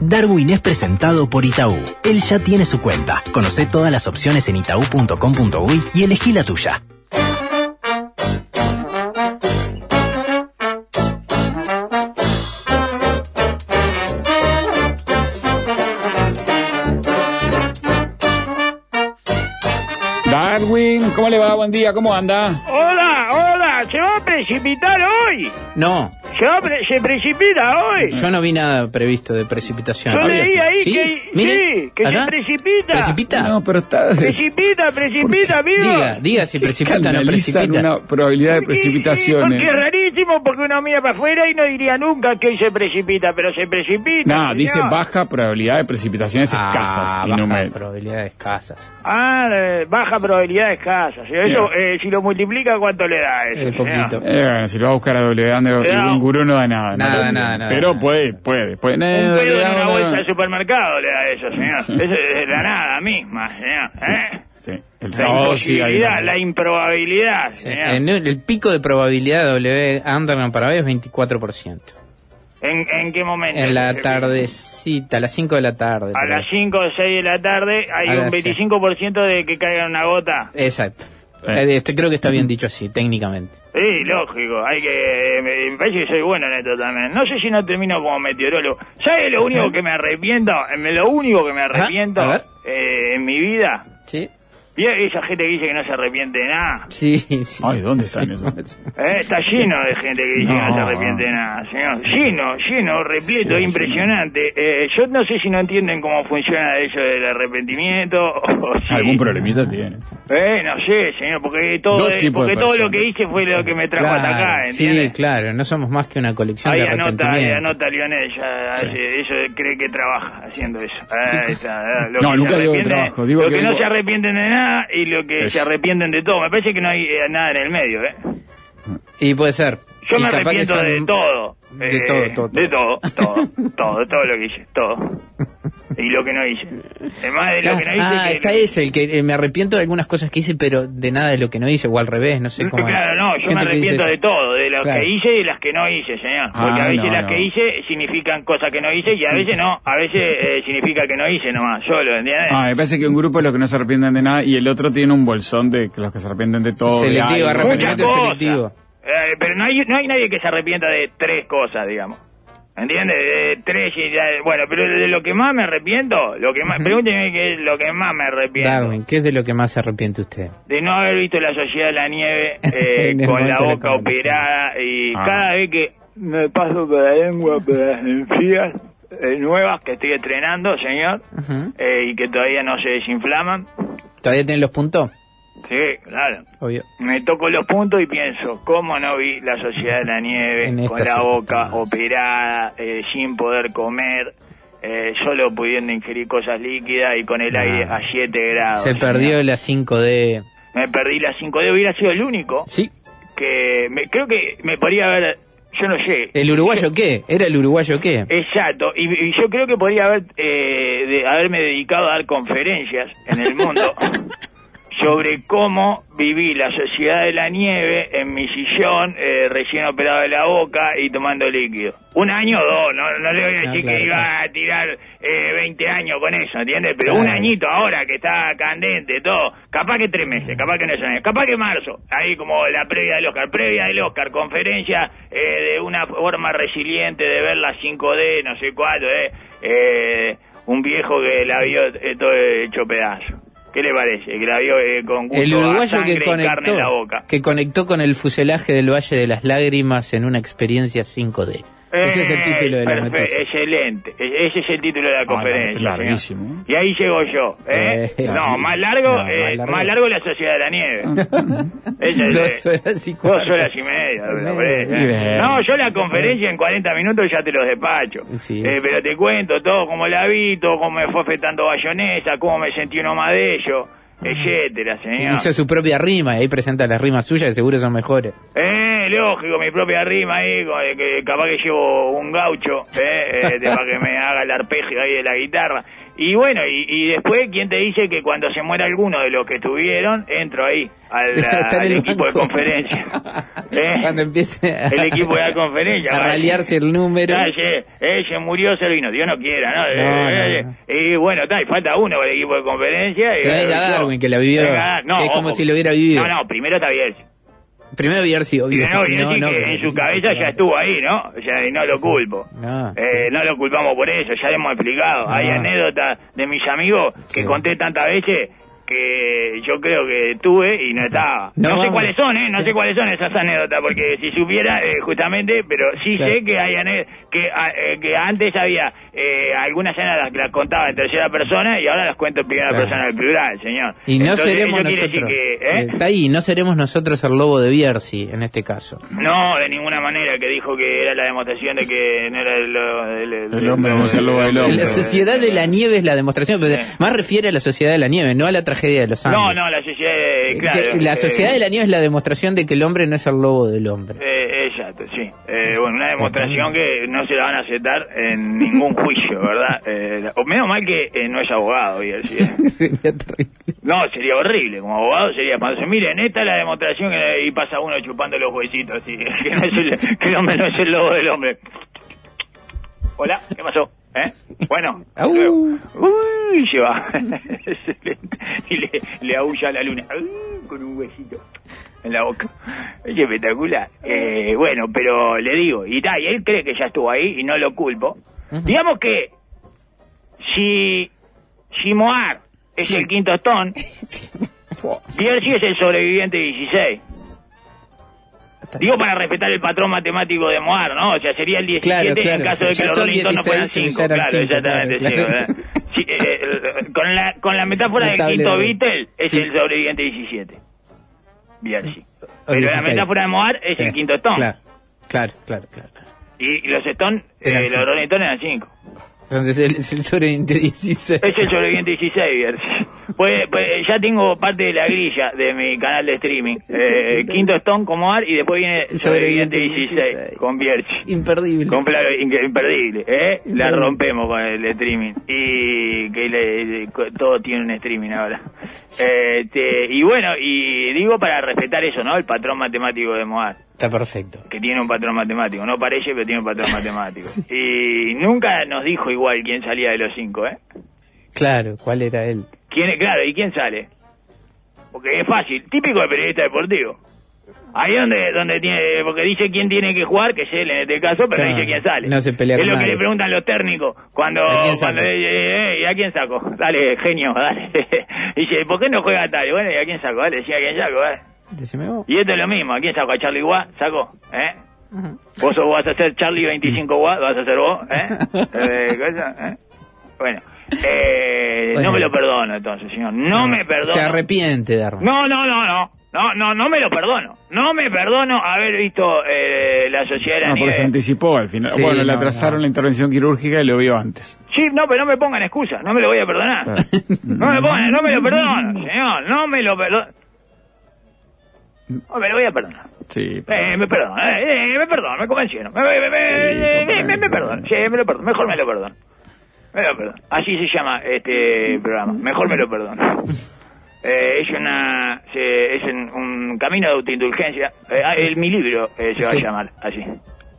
Darwin es presentado por Itaú. Él ya tiene su cuenta. Conoce todas las opciones en itaú.com.uy y elegí la tuya. Darwin, ¿cómo le va? Buen día, ¿cómo anda? Hola, hola, ¿se va a precipitar hoy? No, ¿Se, va a pre- se precipita hoy? yo no vi nada previsto de precipitación. Yo leí ahí ¿Sí? que, Mire, sí, que se precipita. ¿Precipita? No, pero está... Precipita, precipita, amigo. Diga, diga si precipita o no precipita. una probabilidad de Sí, precipitaciones. porque es porque uno mira para afuera y no diría nunca que hoy se precipita, pero se precipita. No, señor. dice baja probabilidad de precipitaciones Ah, escasas y baja número. probabilidades escasas. Ah, eh, baja probabilidad escasa. Eso, eh, si lo multiplica, ¿cuánto le da eso? Eh, poquito. Eh, si lo va a buscar a W Under y No. un gurú no da nada. Nada, ¿no? nada, nada. Pero puede, puede. puede. Un pedo en una vuelta al supermercado le da eso, señor. Sí. Eso es la nada misma, señor. ¿eh? Sí, el La sábado sí hay imposibilidad, una- la improbabilidad, en el, el pico de probabilidad de W Underground para hoy es 24%. ¿En, en qué momento? En la tardecita, a las 5 de la tarde. A las ahí. 5 o 6 de la tarde hay A un las 25% de que caiga una gota. Exacto. Eh. Eh, Este, creo que está bien dicho así, técnicamente. Sí, lógico, hay que... Me, me parece que soy bueno en esto también. No sé si no termino como meteorólogo. ¿Sabes lo único que me arrepiento? Eh, Lo único que me arrepiento eh, en mi vida... ¿Sí? ¿Y esa gente que dice que no se arrepiente de nada? Sí, sí. Ay, ¿dónde están esos? Eh, está lleno de gente que dice que no se No. arrepiente de nada, señor. Lleno, lleno, repleto, Sí, impresionante. Eh, yo no sé si no entienden cómo funciona eso del arrepentimiento o si... Algún problemita tiene. Eh, no sé, señor, porque todo, Dos eh, porque todo lo que hice fue lo que me trajo hasta acá, sí, ¿entiendes? claro, no somos más que una colección Ahí de anota, ahí arrepentimientos. anota Lionel, ya Sí. hace- eso cree que trabaja haciendo eso. Ahí está, eh, lo No, que nunca se digo que trabajo, digo lo que que, no digo- se arrepienten de nada y lo que Es- se arrepienten de todo. Me parece que no hay eh, nada en el medio, ¿eh? Y puede ser. Yo Y me arrepiento son- de todo. De Eh, todo, todo, De todo, todo, todo, todo lo que hice, todo. Y lo que no hice. Además de lo que no hice. ah, que está ese, el que eh, me arrepiento de algunas cosas que hice, pero de nada de lo que no hice, o al revés, no sé cómo. Claro, no, yo me arrepiento de todo, de Claro. que hice y las que no hice, señor. Ah, Porque a veces no, las no. que hice significan cosas que no hice y a Sí. veces no, a veces eh, significa que no hice nomás, solo, ¿entiendes? Ah, me parece que un grupo es los que no se arrepienten de nada y el otro tiene un bolsón de los que se arrepienten de todo. de Selectivo, arrepentimiento selectivo. Eh, pero no hay, no hay nadie que se arrepienta de tres cosas, digamos. ¿Entiendes? De tres y ya- bueno, pero de lo que más me arrepiento, lo que más, pregúnteme qué es lo que más me arrepiento. Darwin, ¿qué es de lo que más se arrepiente usted? de no haber visto la Sociedad de la Nieve eh, con la boca operada y Ah. cada vez que me paso por la lengua por las encías eh, nuevas que estoy estrenando, señor, eh, y que todavía no se desinflaman. ¿Todavía tiene los puntos? Sí, claro. Obvio. Me toco los puntos y pienso, ¿cómo no vi la Sociedad de la Nieve con la boca operada, eh, sin poder comer, eh, solo pudiendo ingerir cosas líquidas y con el Ah. aire a 7 grados? Se perdió la 5D. Me perdí la 5D, hubiera sido el único Sí. que me, creo que me podría haber, yo no sé. ¿El uruguayo qué? ¿Era el uruguayo qué? Exacto, y, y yo creo que podría haber eh, de- haberme dedicado a dar conferencias en el mundo sobre cómo viví la sociedad de la nieve en mi sillón, eh, recién operado de la boca y tomando líquido. Un año o dos, no, no le voy a Ah, decir claro, que iba claro. a tirar eh, 20 años con eso, ¿entiendes? Pero Claro. un añito ahora que está candente, todo, capaz que tres meses, capaz que no es un año, capaz que marzo, ahí como la previa del Oscar, previa del Oscar, conferencia eh, de una forma resiliente de ver la 5D, no sé cuánto, eh, eh, un viejo que la vio eh, todo hecho pedazo. ¿Qué le parece? Que la vio eh, con gusto El uruguayo que carne en la boca. conectó, que conectó con el fuselaje del Valle de las Lágrimas en una experiencia 5D. Ese es el Eh, título de la noticia. Excelente. E- Ese es el título de la conferencia. Ah, larguísimo. señor. Y ahí llego yo. ¿eh? Eh, no, más largo, no, más eh, largo. más largo la Sociedad de la Nieve. Es, Dos eh, horas y Dos cuarto. horas y media. No, yo la conferencia en 40 minutos ya te los despacho. Sí. Eh, pero te cuento todo, cómo la vi, todo cómo me fue afectando bayonesa, cómo me sentí uno más de ellos, etcétera, señor. Hizo su propia rima y ahí presenta las rimas suyas que seguro son mejores. Eh, lógico mi propia rima ahí, eh, que capaz que llevo un gaucho, ¿eh? Eh, para que me haga el arpegio ahí de la guitarra. Y bueno, y, y después, ¿quién te dice que cuando se muera alguno de los que estuvieron, entro ahí al, al equipo de banco. conferencia? ¿Eh? Cuando empiece a, El equipo de la conferencia. a vale. ralearse el número. Ah, sí, eh, se murió Servino, Dios no quiera, ¿no? No, Eh, no, no. Y bueno, está, y falta uno para el equipo de conferencia. y- Que venga yo- Darwin, que la vivió. Venga, Es como ojo. si lo hubiera vivido. No, no, primero está Bielsa. Primero Bielsi, obvio. Primero si no, en su cabeza ya estuvo ahí, ¿no? O sea, y no lo culpo. No, Eh, no lo culpamos por eso, ya le hemos explicado. Hay anécdotas de mis amigos que Sí. conté tantas veces que yo creo que tuve y no estaba. No, No, sé vamos. cuáles son, ¿eh? No Sí. sé cuáles son esas anécdotas, porque si supiera, eh, justamente, pero sí Claro. sé que hay que, a- eh, que antes había eh, algunas anécdotas que las contaba en tercera persona y ahora las cuento en primera Claro. persona del plural, señor. Y no Entonces, seremos nosotros. que, ¿eh? Está ahí, no seremos nosotros el lobo de Bierzi en este caso. No, de ninguna manera, que dijo que era la demostración de que no era el, el, el- El hombre no es el lobo del hombre. La sociedad de la nieve es la demostración, pero Sí. más refiere a la sociedad de la nieve, no a la tragedia de los Andes. No, no, la sociedad, eh, claro. La eh, sociedad de la nieve es la demostración de que el hombre no es el lobo del hombre. Eh, exacto, sí. Eh, bueno, una demostración que no se la van a aceptar en ningún juicio, ¿verdad? Eh, o menos mal que no es abogado, y así. Sería. No, sería horrible. Como abogado sería espantoso. Miren, esta es la demostración que y pasa uno chupando los huesitos, así. Que, no es el, que el hombre no es el lobo del hombre. Hola, ¿qué pasó? ¿Eh? Bueno, Au. luego. Uy, se va. Excelente. y le, le aúlla a la luna. Con un huesito en la boca. Es espectacular. Eh, bueno, pero le digo, y, ta, y él cree que ya estuvo ahí y no lo culpo. Digamos que si, si Moar es el quinto Stone, Bierzi es el sobreviviente 16. Digo para respetar el patrón matemático de Moar, ¿no? O sea, sería el 17 Claro, claro. en caso de Ya que los Rolling no fueran 16, 5. ya eran Claro, cinco, exactamente, claro, sí, eh, eh, con, la, con la metáfora del quinto Beatle es Sí. el sobreviviente 17. Bierzi. O Pero la 16. metáfora de Moar es Sí. el quinto Stone. Claro, claro, claro. Y, y los Stones, eh, los. Rolling eran 5. Entonces es el sobreviviente 16. Es el sobreviviente 16, Bierzi. Pues, pues ya tengo parte de la grilla de mi canal de streaming. Eh, quinto Stone como Ar y después viene sobreviviente 16 con Bierzi. Imperdible. Con claro, imperdible, ¿eh? La rompemos con el streaming. Y que le- le- todo tiene un streaming ahora. Este, y bueno, y digo para respetar eso, ¿no? El patrón matemático de Moar. Está perfecto. Que tiene un patrón matemático. No parece, pero tiene un patrón matemático. Y nunca nos dijo igual quién salía de los cinco, ¿eh? Claro, ¿cuál era él? ¿Quién, claro, ¿y quién sale? Porque es fácil, típico de periodista deportivo. Ahí donde donde tiene, porque dice quién tiene que jugar, que es él en este caso, pero Claro, dice quién sale. no se pelea Es con lo que le preguntan los técnicos cuando, ¿A quién cuando saco? eh, eh, eh, ¿y a quién saco? Dale, genio, dale. dice, ¿por qué no juega tal? Bueno, ¿y a quién saco? Dale, sí, ¿a quién saco? Dale. Decime vos. Y esto es lo mismo, ¿a quién saco? ¿A Charlie Watt? ¿Saco? ¿Eh? ¿Vos sos- vas a ser Charlie 25 Watt? ¿Vas a ser vos? ¿Eh? Eh, cosa, ¿eh? Bueno, eh, Bueno. no me lo perdono entonces, señor. No me perdono. Se arrepiente, Darwin. No, no, no, no. No, no, no me lo perdono. No me perdono haber visto eh, la sociedad de No, porque se anticipó al final. Sí, bueno, le atrasaron no. la intervención quirúrgica y lo vio antes. Sí, no, pero no me pongan excusas. No me lo voy a perdonar. Claro. No me pongan, no me lo perdono, señor. No me lo perdono. No me lo voy a perdonar. Sí. Eh, me perdono, eh, eh, me perdono, me convencieron. Me, me, me, me, me, me, me perdono, sí, me lo perdono, mejor me lo perdono. Me lo perdono. Así se llama este programa, mejor me lo perdono. Eh, es una se- es un, un camino de autoindulgencia. Eh, ah, el, mi libro eh, se va Sí. a llamar así.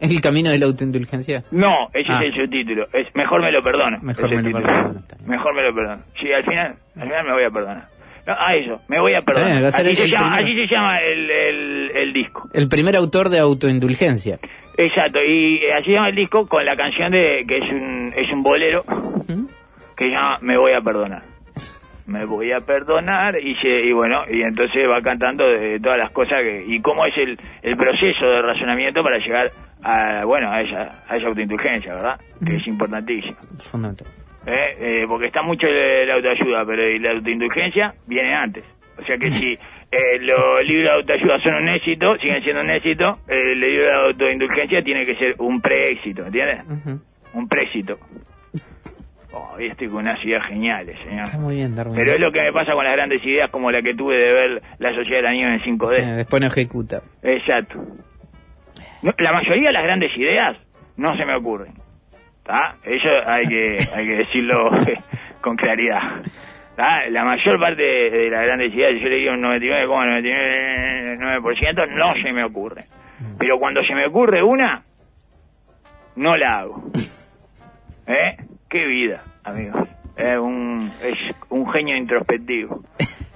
¿Es el camino de la autoindulgencia? No, ese Ah. es el subtítulo. Es mejor me lo perdono. Mejor me lo perdono. Mejor me lo perdono. Sí, al final, al final me voy a perdonar. A eso, me voy a perdonar. bien, a así, se llama, primero. así se llama el, el, el disco. El primer autor de autoindulgencia. Exacto, y eh, así se llama el disco con la canción de que es un, es un bolero que se llama Me voy a perdonar. Me voy a perdonar y, se, y bueno, y entonces va cantando de todas las cosas que, y cómo es el, el proceso de razonamiento para llegar a, bueno, a esa, a esa autoindulgencia, ¿verdad? Que es importantísimo. Fundamental. ¿Eh? Eh, porque está mucho la autoayuda, pero la autoindulgencia viene antes. O sea que si eh, los libros de autoayuda son un éxito, siguen siendo un éxito, el libro de autoindulgencia tiene que ser un preéxito, ¿entiendes? Un préxito. Oh, hoy estoy con unas ideas geniales, señor. Está muy bien, Darwin. Pero es lo que me pasa con las grandes ideas como la que tuve de ver la sociedad de la nieve en 5D. Sí, después no ejecuta. Exacto. No, la mayoría de las grandes ideas no se me ocurren. Eso hay que, hay que decirlo con claridad. La mayor parte de las grandes ideas, yo le digo un 99,99% no se me ocurre. Pero cuando se me ocurre una, no la hago. ¿Eh? Qué vida, amigos. Es un, es un genio introspectivo.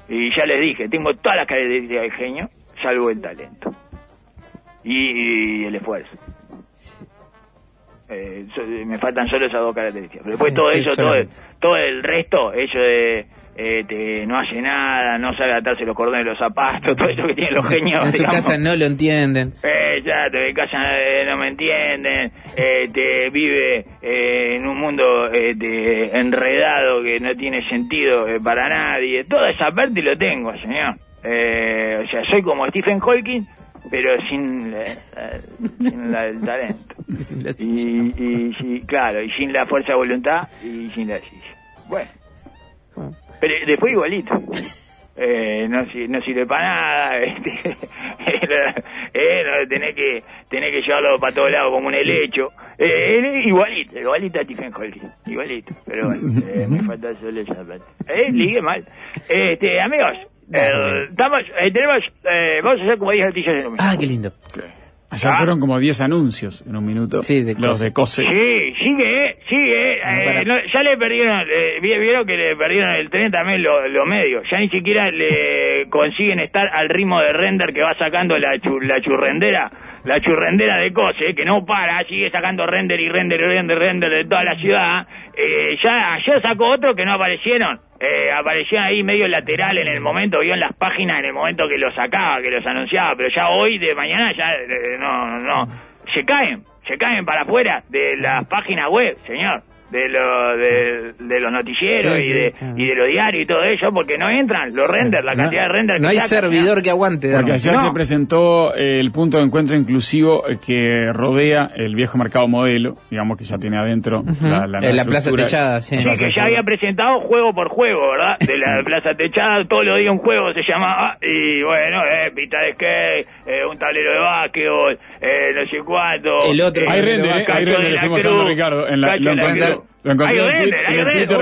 Y ya les dije, tengo todas las características del genio, salvo el talento. Y el esfuerzo. Eh, me faltan solo esas dos características. Pero después Sí, todo sí, eso, todo, solamente. todo el resto, eso de eh, te- no hace nada, no sabe atarse los cordones de los zapatos, todo eso que tienen los genios. En su casa no lo entienden. Eh, ya, te de casa eh, no me entienden, te vive eh, en un mundo de- enredado que no tiene sentido para nadie. Toda esa parte lo tengo, señor. O sea, soy como Stephen Hawking, pero sin, la- la- sin la- el talento. Y, y sí, claro, y sin la fuerza de voluntad y sin la silla. Bueno, pero después igualito. Eh, no, no sirve para nada, este, eh, no, tenés que tenés que llevarlo para todos lados como un helecho. Eh, eh, igualito, igualito a Stephen Hawking, igualito. Pero bueno, eh, me falta solo esa parte. Eh, ligue mal. Este, amigos, eh, estamos, eh, tenemos, eh, vamos a hacer como 10 noticias en un minuto. Ah, qué lindo. Ayer Ah. fueron como 10 anuncios en un minuto. Sí, de Los Cose. de Cose. Sí, sigue, eh, sigue. eh, No, para. no, ya le perdieron, eh, vi- vieron que le perdieron el tren también lo- los medios. Ya ni siquiera le consiguen estar al ritmo de render que va sacando la, chu- la churrendera. La churrendera de Cose, que no para, sigue sacando render y render y render, render de toda la ciudad. Eh, ya ayer sacó otro que no aparecieron. Eh, ahí medio lateral en el momento, vio en las páginas en el momento que los sacaba, que los anunciaba, pero ya hoy de mañana ya eh, no, no. Se caen, se caen para afuera de las páginas web, señor, de, lo, de, de los noticieros Sí, y, sí, de, y de los diarios y todo eso, porque no entran los renders, la No- cantidad de renders No que hay sacan, servidor que aguante. Porque ayer No. se presentó eh, el punto de encuentro inclusivo eh, que rodea el viejo mercado modelo, digamos que ya tiene adentro la, la, Eh, la plaza techada, sí. la plaza que ya había presentado juego por juego, ¿verdad? De la Plaza Techada, todos los días un juego se llamaba, y bueno, eh, pista de skate, eh, un tablero de básquetbol, eh, no sé cuánto. El otro eh, Hay render, eh, hay de render, le la estoy mostrando a Cruz, Ricardo. En la, Cacho lo de la encontré, Cruz. lo encontré Hay en render, el. Twitter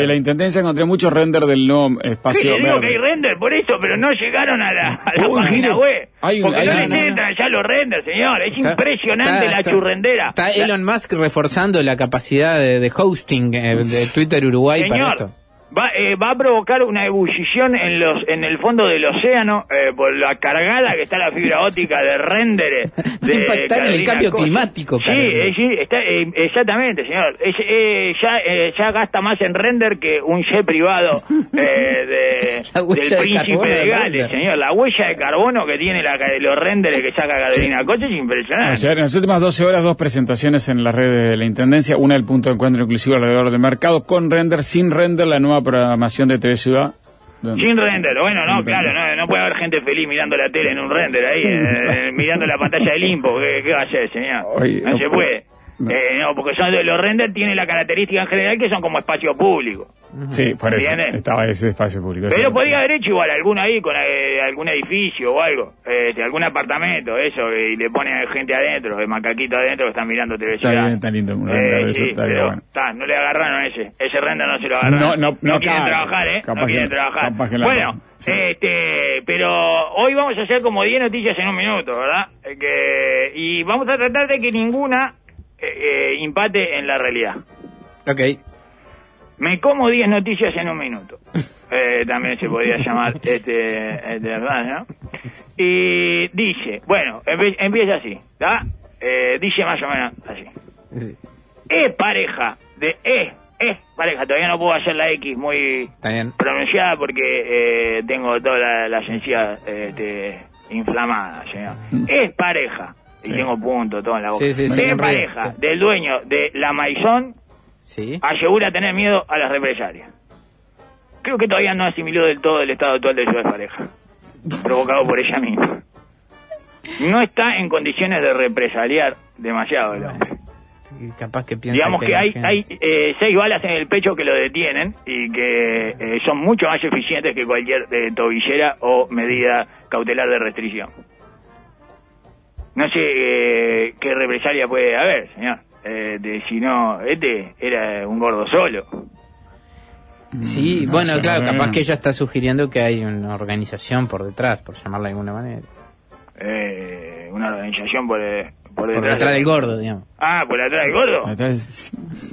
de, la Intendencia encontré mucho render del nuevo Sí, espacio yo digo verde. que hay render por eso, pero no llegaron a la, a la Uy, página mire, web. hay un- porque hay no les no, no. entran ya los renders, señor. Es Está- impresionante está- la está- churrendera. Está Elon Musk reforzando la capacidad de, de hosting eh, de Twitter Uruguay para esto. Va, eh, va a provocar una ebullición en los en el fondo del océano eh, por la cargada que está la fibra óptica de render. Va a impactar en el cambio climático, Sí, eh, sí, está, eh, exactamente, señor. Es, eh, ya, eh, ya gasta más en render que un jet privado eh, de, del de príncipe de Gales, señor. La huella de carbono que tiene la, los renders que saca Carolina Coche es impresionante. Ayer, en las últimas 12 horas, dos presentaciones en las redes de la Intendencia. Una, el punto de encuentro inclusivo alrededor del mercado, con render, sin render, la nueva programación de TV Ciudad. Sin render, bueno, no, claro, no, no puede haber gente feliz mirando la tele en un render ahí, eh, mirando la pantalla del limpo, ¿qué, qué va a hacer, señor? Oye, no, no se puede. No. Eh, no, porque son de- los renders tienen la característica en general que son como espacio público. Sí, por eso estaba ese espacio público. Pero Eso- podría haber hecho igual alguno ahí con eh, algún edificio o algo, eh, algún apartamento, eso, y le pone gente adentro, el macaquito adentro que están mirando televisión. Está bien, está lindo un render de eso, sí, estaría pero bueno. está, no le agarraron ese, ese render no se lo agarraron. No, no, no, quieren claro. trabajar, ¿eh? Capaz no quieren trabajar. capaz que la bueno, sí. este, pero hoy vamos a hacer como 10 noticias en un minuto, ¿verdad? Eh, que, y vamos a tratar de que ninguna eh, eh, impate en la realidad. Ok. Me como 10 noticias en un minuto. Eh, también se podría llamar este, este verdad, ¿no? Y dice, bueno, empie- empieza así. Eh, dice más o menos así. Sí, Es pareja de es, es pareja, todavía no puedo hacer la X muy pronunciada porque eh, tengo toda la, la encías este, inflamada, señor. Es pareja, y tengo punto todo en la boca. Sí, sí, realidad, pareja del dueño de la Maison Sí. asegura tener miedo a las represalias. Creo que todavía no asimiló del todo el estado actual de su pareja, provocado por ella misma. No está en condiciones de represaliar demasiado el hombre. Capaz que piensa Digamos que hay, hay eh, seis balas en el pecho que lo detienen y que eh, son mucho más eficientes que cualquier eh, tobillera o medida cautelar de restricción. No sé eh, qué represalia puede haber, señor. Eh, de, si no, este era un gordo solo. Sí, no bueno, claro, capaz que ella está sugiriendo que hay una organización por detrás, por llamarla de alguna manera. Eh, una organización por, por, Por detrás del gordo, digamos. Ah, por detrás del gordo.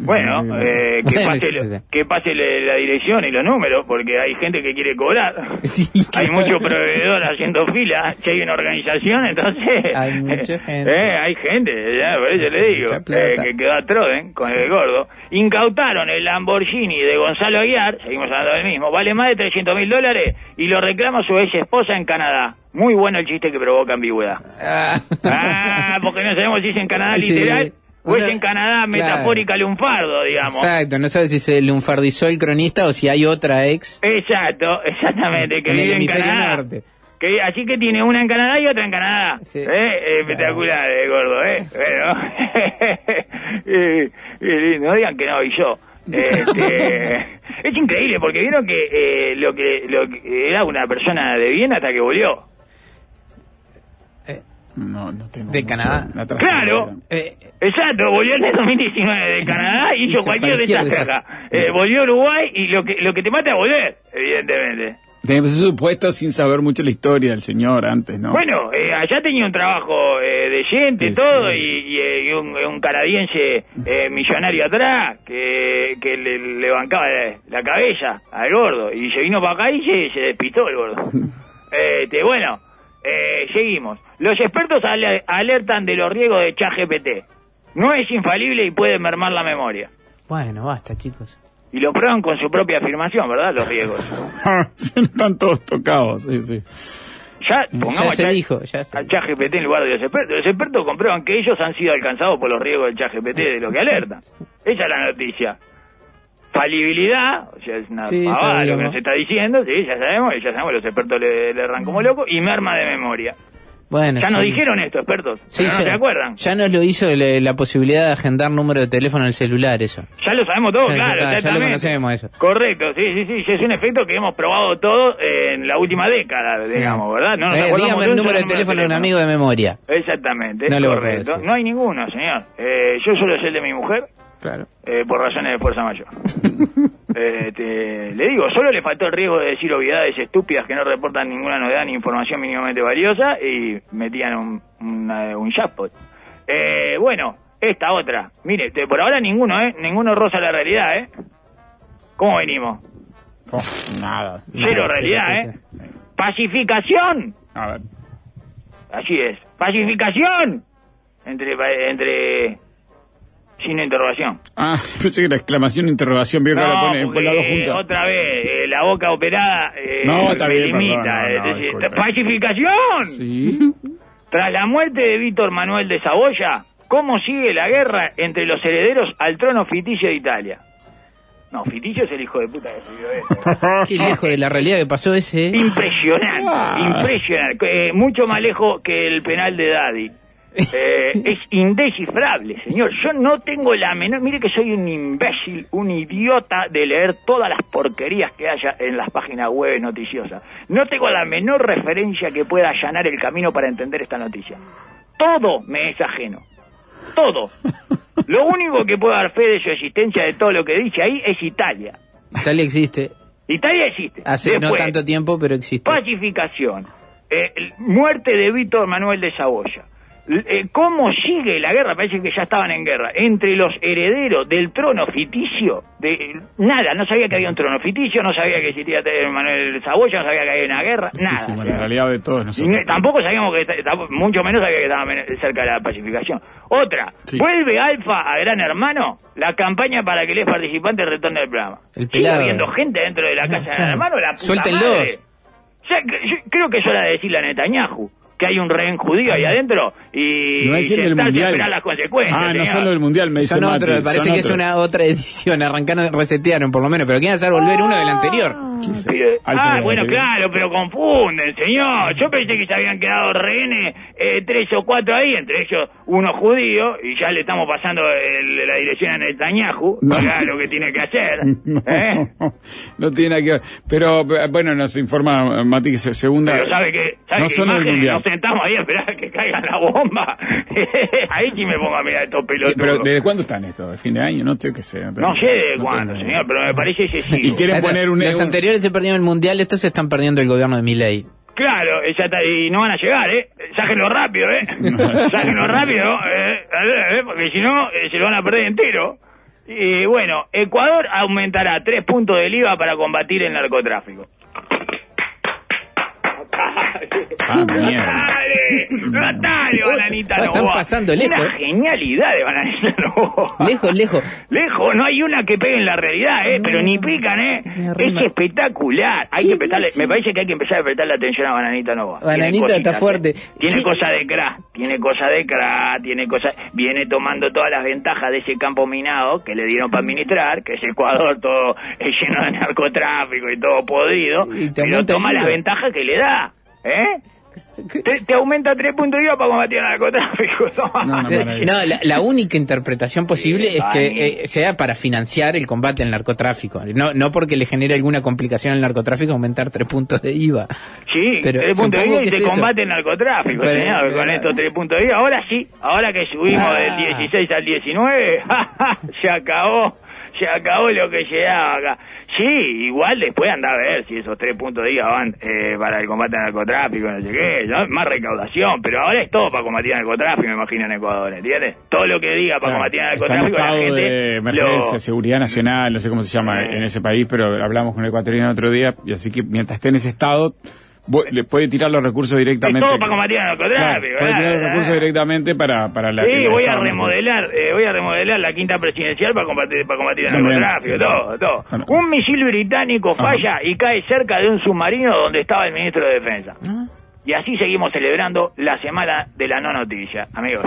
Bueno, sí, eh, que, Bueno, pase, sí, sí. que pase la dirección y los números, porque hay gente que quiere cobrar. Sí, Hay claro. mucho proveedor haciendo fila. Si hay una organización, entonces. Hay mucha gente. Eh, hay gente, ya, por eso le digo. Eh, que quedó a Troden con el gordo. Incautaron el Lamborghini de Gonzalo Aguiar, seguimos hablando del mismo, vale más de 300 mil dólares y lo reclama su ex esposa en Canadá. Muy bueno el chiste que provoca ambigüedad. Ah. Ah, porque no sabemos si es en Canadá Sí. literal o es en Canadá Claro. metafórica lunfardo, digamos. Exacto, no sabes si se lunfardizó el cronista o si hay otra ex Exacto, exactamente, que en el vive en Canadá. norte. Que, así que tiene una en Canadá y otra en Canadá. Sí. ¿Eh? Espectacular, eh, gordo, ¿eh? Bueno. Eh, eh, no digan que no, y yo. Este, es increíble porque vieron que, eh, lo que lo que era una persona de bien hasta que volvió. No, no tengo De Canadá. Claro. Eh, Exacto, volvió en el 2019 de Canadá y hizo Hizo cualquier desastre acá. Eh, volvió a Uruguay y lo que lo que te mata es volver, evidentemente. Tenemos supuesto sin saber mucho la historia del señor antes, ¿no? Bueno, eh, allá tenía un trabajo eh, de gente, Sí, todo, sí. y, y, eh, y un, un canadiense eh, millonario atrás que, que le, le bancaba la, la cabeza al gordo. Y se vino para acá y se, se despistó el gordo. Este, bueno, eh, seguimos. Los expertos ale- alertan de los riesgos de ChatGPT. No es infalible y puede mermar la memoria. bueno, basta, chicos. Y lo prueban con su propia afirmación, ¿verdad? Los riesgos. Están todos tocados, sí, sí. Ya, Ya pongamos se dijo, ya se a ChatGPT en lugar de los expertos. Los expertos comprueban que ellos han sido alcanzados por los riesgos del ChatGPT de lo que alertan. Esa es la noticia. Falibilidad, o sea, es una Sí, pavada lo que nos está diciendo, sí, ya sabemos, ya sabemos, los expertos le, le erran como locos, y merma de memoria. Bueno, Ya nos dijeron esto, expertos, Sí, pero no ya, se acuerdan. Ya nos lo hizo le- la posibilidad de agendar número de teléfono en el celular, eso. Ya lo sabemos todo, Ya- claro, ya lo conocemos eso. Correcto, sí, sí, sí, es un efecto que hemos probado todo en la última década, digamos, ¿verdad? No nos Eh, dígame el número de teléfono de un amigo de memoria. Exactamente, No es correcto. decir. No hay ninguno, señor. Eh, yo solo sé el de mi mujer, Claro. eh, por razones de fuerza mayor. Eh, te- le digo, solo le faltó el riesgo de decir obviedades estúpidas que no reportan ninguna novedad ni información mínimamente valiosa y metían un, una- un jackpot. Eh, bueno, esta otra. Mire, te- por ahora ninguno, ¿eh? Ninguno roza la realidad, ¿eh? ¿Cómo venimos? Oh, nada. Cero sí, realidad, sí, ¿eh? Pacificación. A ver. Así es. Pacificación. Entre, entre de interrogación. Ah, pensé que era exclamación, interrogación, vio que ahora pone, las dos juntas. otra vez, eh, la boca operada eh, No, está bien, perdón, no, no. ¡Pacificación! Sí. Tras la muerte de Víctor Manuel de Saboya, ¿cómo sigue la guerra entre los herederos al trono ficticio de Italia? No, ficticio es el hijo de puta que escribió esto. Qué lejos de la realidad que pasó ese. ¿eh? Impresionante, Ah. impresionante. Eh, mucho más lejos que el penal de Daddy. Eh, es indescifrable, señor. Yo no tengo la menor... Mire que soy un imbécil, un idiota de leer todas las porquerías que haya en las páginas web noticiosas. No tengo la menor referencia que pueda allanar el camino para entender esta noticia. Todo me es ajeno. Todo. Lo único que puedo dar fe de su existencia de todo lo que dice ahí es Italia. Italia existe. Italia existe. Hace no tanto tiempo, pero existe. Pacificación. Eh, muerte de Víctor Manuel de Saboya. Eh, ¿Cómo sigue la guerra? Parece que ya estaban en guerra. Entre los herederos del trono ficticio. De, nada, no sabía que había un trono ficticio, no sabía que existía Manuel Saboya, no sabía que había una guerra, nada. Sí, bueno, la realidad de todos nosotros. no- tampoco sabíamos que, mucho menos sabía que estaba cerca de la pacificación. Otra, Sí. vuelve Alfa a Gran Hermano la campaña para que los participantes retornen al programa. El Sigue habiendo gente dentro de la casa de claro. Gran Hermano, la puta Suéltenlos. madre. Ya que- yo creo que es hora de decirle a Netanyahu que hay un rehén judío ahí adentro y No es el del mundial. esperar las consecuencias. Ah, no señor. solo el mundial, me dice Son otro, me parece son que es una otra edición. Arrancaron, resetearon por lo menos, pero quieren hacer volver uno del anterior. Ah, bueno, la claro, pero confunden, señor. Yo pensé que se habían quedado rehenes eh, tres o cuatro ahí, entre ellos uno judío, y ya le estamos pasando el- la dirección a Netanyahu, No. para lo que tiene que hacer. No, ¿eh? no tiene nada que ver. Pero eh, bueno, nos informa Mati que se- segunda. Pero sabe que, sabe no que solo el imágenes mundial. no sentamos ahí a esperar a que caiga la bomba. ahí sí me pongo a mirar estos pelotudos. Pero ¿desde cuándo están estos? ¿De fin de año? No sé qué sé. No sé de cuándo, señor, pero me parece excesivo. Y quieren poner un... Los anteriores se perdieron el mundial, estos se están perdiendo el gobierno de Milei. Claro, ya está, y no van a llegar, ¿eh? Sáquenlo rápido, ¿eh? Sáquenlo rápido, ¿eh? Eh, Porque si no, eh, se lo van a perder entero. Y bueno, Ecuador aumentará tres puntos del IVA para combatir el narcotráfico. Ah, mierda. ¡Dale! ¡Dale, Bananita Oh, están pasando lejos. Una genialidad de Bananita Novoa. Lejos, lejos. Lejos, no hay una que pegue en la realidad, ¿eh? Pero ni pican, ¿eh? Es espectacular. Hay ¿Qué que prestarle, me parece que hay que empezar a prestarle atención a Bananita Nova. Bananita cositas, está ¿eh? fuerte. Tiene ¿Qué? cosa de crack, tiene cosa de crack, tiene cosa... Viene tomando todas las ventajas de ese campo minado que le dieron para administrar, que es Ecuador todo lleno de narcotráfico y todo podrido. Y Pero toma las ventajas que le da, ¿eh? Te, te aumenta tres puntos de IVA para combatir el narcotráfico. Toma. No, no, Eh. No, la, la única interpretación posible Sí, es que eh, sea para financiar el combate al narcotráfico. No, no porque le genere alguna complicación al narcotráfico aumentar tres puntos de IVA. Sí, Pero tres puntos de supongo IVA y que se es eso. combate el narcotráfico, Pero- señor, pero- con estos tres puntos de IVA. Ahora sí, ahora que subimos Ah. del 16 al 19, se acabó, se acabó lo que llegaba acá. Sí, igual después anda a ver si esos tres puntos de IVA van eh, para el combate al narcotráfico, no sé qué, ¿no? más recaudación, pero ahora es todo para combatir el narcotráfico, me imagino, en Ecuador, ¿entiendes? Todo lo que diga para Claro, combatir en narcotráfico, la estado gente de emergencia, lo- seguridad nacional, no sé cómo se llama Eh. en ese país, pero hablamos con el ecuatoriano otro día, y así que mientras esté en ese estado, le puede tirar los recursos es directamente. todo para el Claro, puede tirar los recursos directamente para, para la... Sí, el voy a remodelar, eh, voy a remodelar la quinta presidencial para combatir, para combatir el narcotráfico, sí, sí. todo, todo. Bueno. Un misil británico Ajá. falla y cae cerca de un submarino donde estaba el ministro de Defensa. Y así seguimos celebrando la semana de la no noticia, amigos.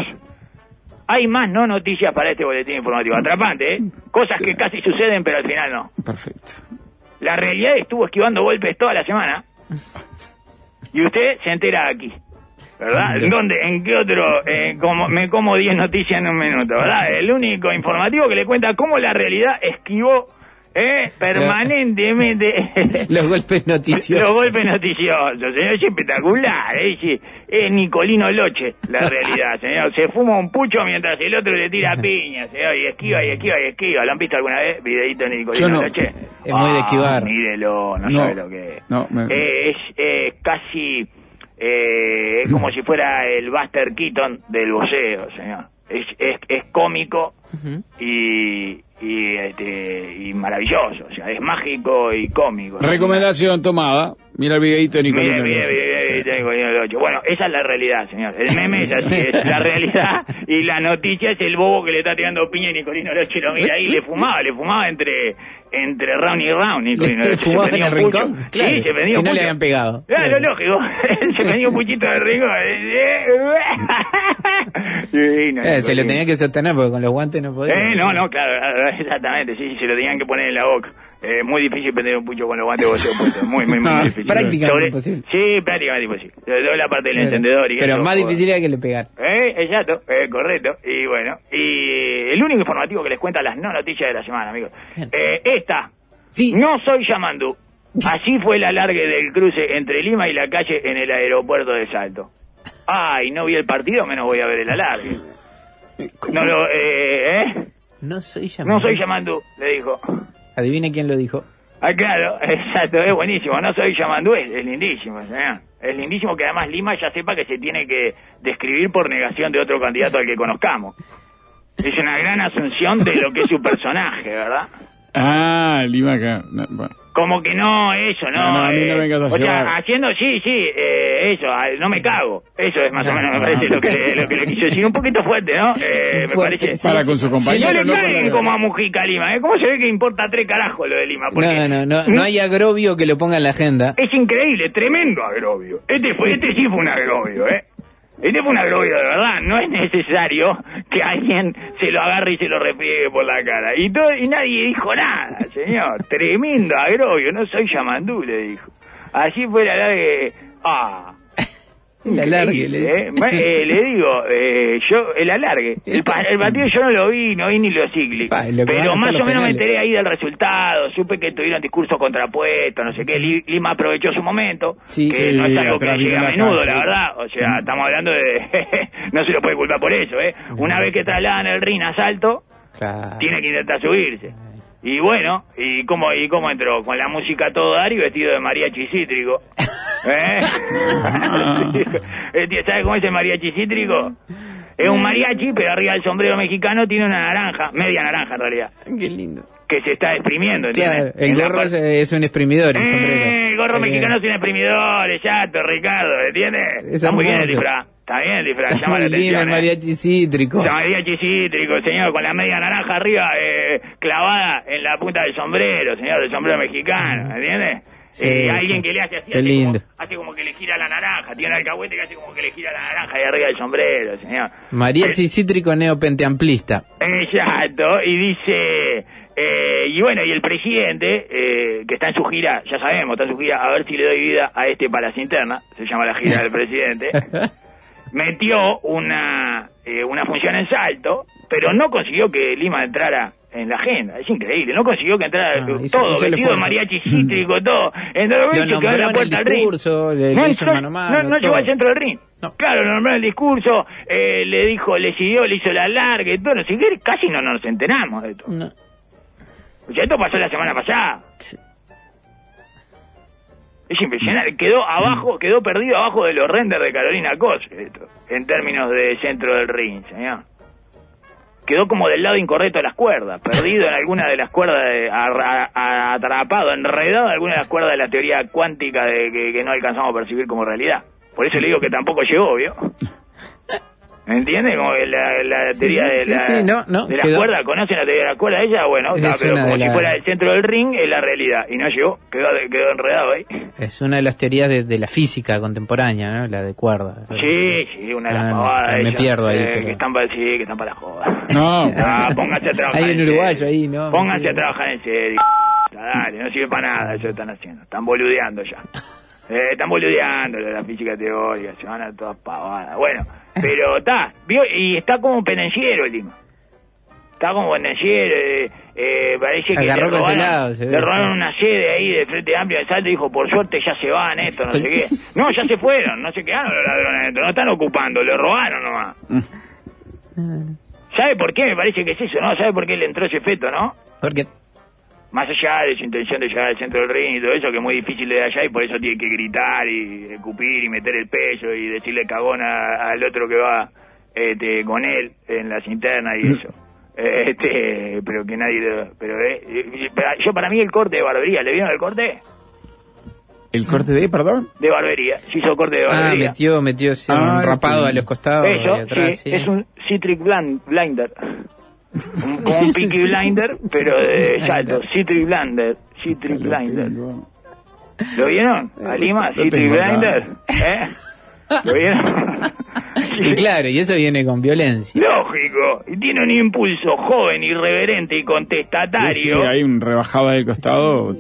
Hay más no noticias para este boletín informativo. Atrapante, ¿eh? Cosas que casi suceden, pero al final no. Perfecto. La realidad estuvo esquivando golpes toda la semana. Y usted se entera aquí. ¿Verdad? ¿En dónde? ¿En qué otro? Eh, como, me como 10 noticias en un minuto, ¿verdad? El único informativo que le cuenta cómo la realidad esquivó eh, permanentemente Los golpes noticiosos. los golpes noticiosos, señor. Es espectacular, ¿eh? Es Nicolino Loche, la realidad, señor. Se fuma un pucho mientras el otro le tira piña, señor. Y esquiva, y esquiva, y esquiva. ¿Lo han visto alguna vez? Videito de Nicolino no. Loche. Es muy de esquivar. Ah, Mírelo, no, No. sabe lo que es. No, me- Eh, es eh, casi... eh, es como si fuera el Buster Keaton del boxeo, señor. Es, es, es cómico y, y, este, y maravilloso. O sea, es mágico y cómico. Recomendación tomada. Mira el videito de Nicolás. Mire, mire, tengo el ocho. Bueno, esa es la realidad, señor. El meme es así, es la realidad. Y la noticia es el bobo que le está tirando piña a Nicolino Loche. Lo mira ahí, le fumaba, le fumaba entre entre round y round. Nicolino ¿Le Loche. Se fumaba en el rincón? Claro, Sí, se prendía si no le habían pegado. Claro, lógico. se prendía un puchito de rincón. Eh, se lo tenía que sostener porque con los guantes no podía. Eh, no, no, claro, exactamente, sí, sí, se lo tenían que poner en la boca. Eh, muy difícil prender un pucho con los guantes de boxeo puestos, muy, muy, muy Ah, difícil. prácticamente imposible. Sí, prácticamente imposible. Sobre todo la parte del Pero- encendedor y Pero eso, más joder. difícil era que le pegar. Eh, exacto, eh, correcto. Y bueno, y el único informativo que les cuenta las no noticias de la semana, amigos. Eh, esta, Sí. no soy Yamandú. Así fue el alargue del cruce entre Lima y la calle en el aeropuerto de Salto. Ay, no vi el partido, menos voy a ver el alargue. No lo, eh, ¿eh? No soy llamado. No soy Yamandú, le dijo. Adivine quién lo dijo. Ah, claro, exacto, es buenísimo. No soy Yamandú, es, lindísimo. Es lindísimo que además Lima ya sepa que se tiene que describir por negación de otro candidato al que conozcamos. Es una gran asunción de lo que es su personaje, ¿verdad? Ah, Lima acá. No, bueno. Como que no, eso, no. No, no, a mí no eh, me vengas a O sea, haciendo, sí, sí, eh, eso, ah, no me cago. Eso es más o menos, me parece lo que, lo que le quiso decir. Un poquito fuerte, ¿no? Eh, me Fuerte, parece. sí, Para con su No compañero, le no caigan la- como a Mujica Lima, ¿eh? ¿Cómo se ve que importa tres carajos lo de Lima? Porque No, no, no, no hay agrobio que lo ponga en la agenda. Es increíble, tremendo agrobio. Este, fue, este sí fue un agrobio, ¿eh? Este fue un agrobio de verdad. No es necesario que alguien se lo agarre y se lo repliegue por la cara. Y, todo, y nadie dijo nada, señor. Tremendo agrobio. No soy Yamandú, le dijo. Así fue la larga. Ah. El alargue, le dice. Eh, eh, le digo, eh, yo, el alargue. El, pa- el partido yo no lo vi, no vi ni los lo van Pero más o menos me enteré ahí del resultado. Supe que tuvieron discursos contrapuestos, no sé qué. Li- Lima aprovechó su momento, Sí, que sí, no es algo que llega a menudo, calle. la verdad. O sea, estamos hablando de... no se lo puede culpar por eso, ¿eh? Una vez que trasladan el ring a salto, Claro. tiene que intentar subirse. Y bueno, ¿y cómo, ¿y cómo entró? Con la música todo dar y vestido de mariachi cítrico. ¿Eh? Eh, tío, ¿Sabe cómo es el mariachi cítrico? Es un mariachi, pero arriba del sombrero mexicano tiene una naranja, media naranja en realidad, Qué lindo. que se está exprimiendo, ¿entiendes? Claro, el En gorro es, es un exprimidor, el sombrero. Eh, el gorro Eh, mexicano es un exprimidor, exacto, Ricardo, ¿entiendes? Es está muy bien el disfraz, está bien el disfraz, llama la atención. el ¿eh? mariachi cítrico. Mariachi cítrico, señor, con la media naranja arriba eh, clavada en la punta del sombrero, señor, del sombrero mexicano, ¿entiende? Sí, Eh, sí. alguien que le hace así, Qué hace lindo. como, hace como que le gira la naranja, tiene un alcahuete que hace como que le gira la naranja ahí arriba del sombrero, señor. Mariachi cítrico neopenteamplista. Exacto, y dice, eh, y bueno, y el presidente, eh, que está en su gira, ya sabemos, está en su gira, a ver si le doy vida a este para las internas, se llama la gira del presidente, metió una, eh, una función en salto, pero no consiguió que Lima entrara en la agenda, es increíble, no consiguió que entrara Ah, hizo- todo, hizo vestido de mariachi cítrico, todo, entró Lo que nombró la puerta al ring. le- no le hizo mano mano, no, no llegó al centro del ring. No. Claro, lo nombró el discurso, eh, le dijo, le siguió, le hizo la larga y todo, no sé qué, casi no nos enteramos de esto. No. O sea, esto pasó la semana pasada. Es impresionante, quedó abajo, quedó perdido abajo de los renders de Carolina Cos, esto, en términos de centro del ring, señor. Quedó como del lado incorrecto de las cuerdas, perdido en alguna de las cuerdas, de- a- atrapado, enredado en alguna de las cuerdas de la teoría cuántica de que, que no alcanzamos a percibir como realidad. Por eso le digo que tampoco llegó, ¿vio? ¿Me entiende? Como la, la teoría sí, de la, sí, no, no, de la quedó- cuerda, ¿conocen la teoría de la cuerda ella? Bueno, pero como si la- fuera el centro del ring, es la realidad. Y no llegó, quedó, quedó enredado ahí. Es una de las teorías de, de la física contemporánea, ¿no? La de cuerda. Sí, sí, una de las Ah, pavadas. me esas, pierdo ahí, eh, pero- Que están para, sí, que están para la joda. No, Ah, pónganse a trabajar. Hay un en uruguayo ahí, ¿no? Pónganse a trabajar en serio. Dale, no sirve para nada eso que están haciendo. Están boludeando ya. Eh, están boludeando la física teórica, se van a todas pavadas. Bueno, pero está, vio, y está como pendenciero Lima. Está como pendenciero, eh, eh, parece que Agarró le robaron, lado, se ve, le robaron sí. una sede ahí de Frente Amplio de Salto y dijo, por suerte ya se van esto, no sé qué. No, ya se fueron, no se quedaron los ladrones adentro, no están ocupando, le robaron nomás. ¿Sabe por qué? Me parece que es eso, ¿no? ¿Sabe por qué le entró ese feto, no? Porque Más allá de su intención de llegar al centro del ring y todo eso, que es muy difícil de allá y por eso tiene que gritar y escupir y meter el pecho y decirle cagón a- al otro que va este, con él en las internas y eso. Eh, Este, pero que nadie lo- pero eh, eh, para- yo para mí el corte de barbería, ¿le vieron el corte? el corte de, perdón. De barbería, se hizo corte de ah, barbería. metió, metió ese un Ah, rapado sí. a los costados Eso, atrás, sí, sí. es un Citric blind- Blinder. Un- como un Peaky Blinder, pero de salto. Citric Blinder. Citric Blinder. ¿Lo vieron? ¿A Lima? Lo Citric tengo acá. Blinder. ¿Eh? ¿Lo vieron? Y claro, y eso viene con violencia. Lógico. Y tiene un impulso joven, irreverente y contestatario Sí, sí, hay un rebajado del costado.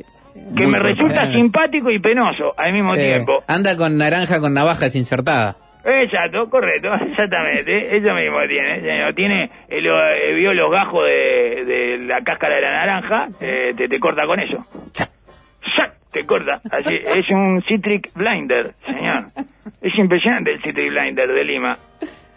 que me resulta simpático y penoso al mismo Sí. tiempo. Anda con naranja con navajas insertadas. Exacto, correcto, exactamente, eso mismo tiene, señor. Tiene, lo- eh, vio los gajos de, de la cáscara de la naranja, eh, te, te corta con eso. ¡Sac! Te corta, así, es un Citric Blinder, señor. Es impresionante el Citric Blinder de Lima.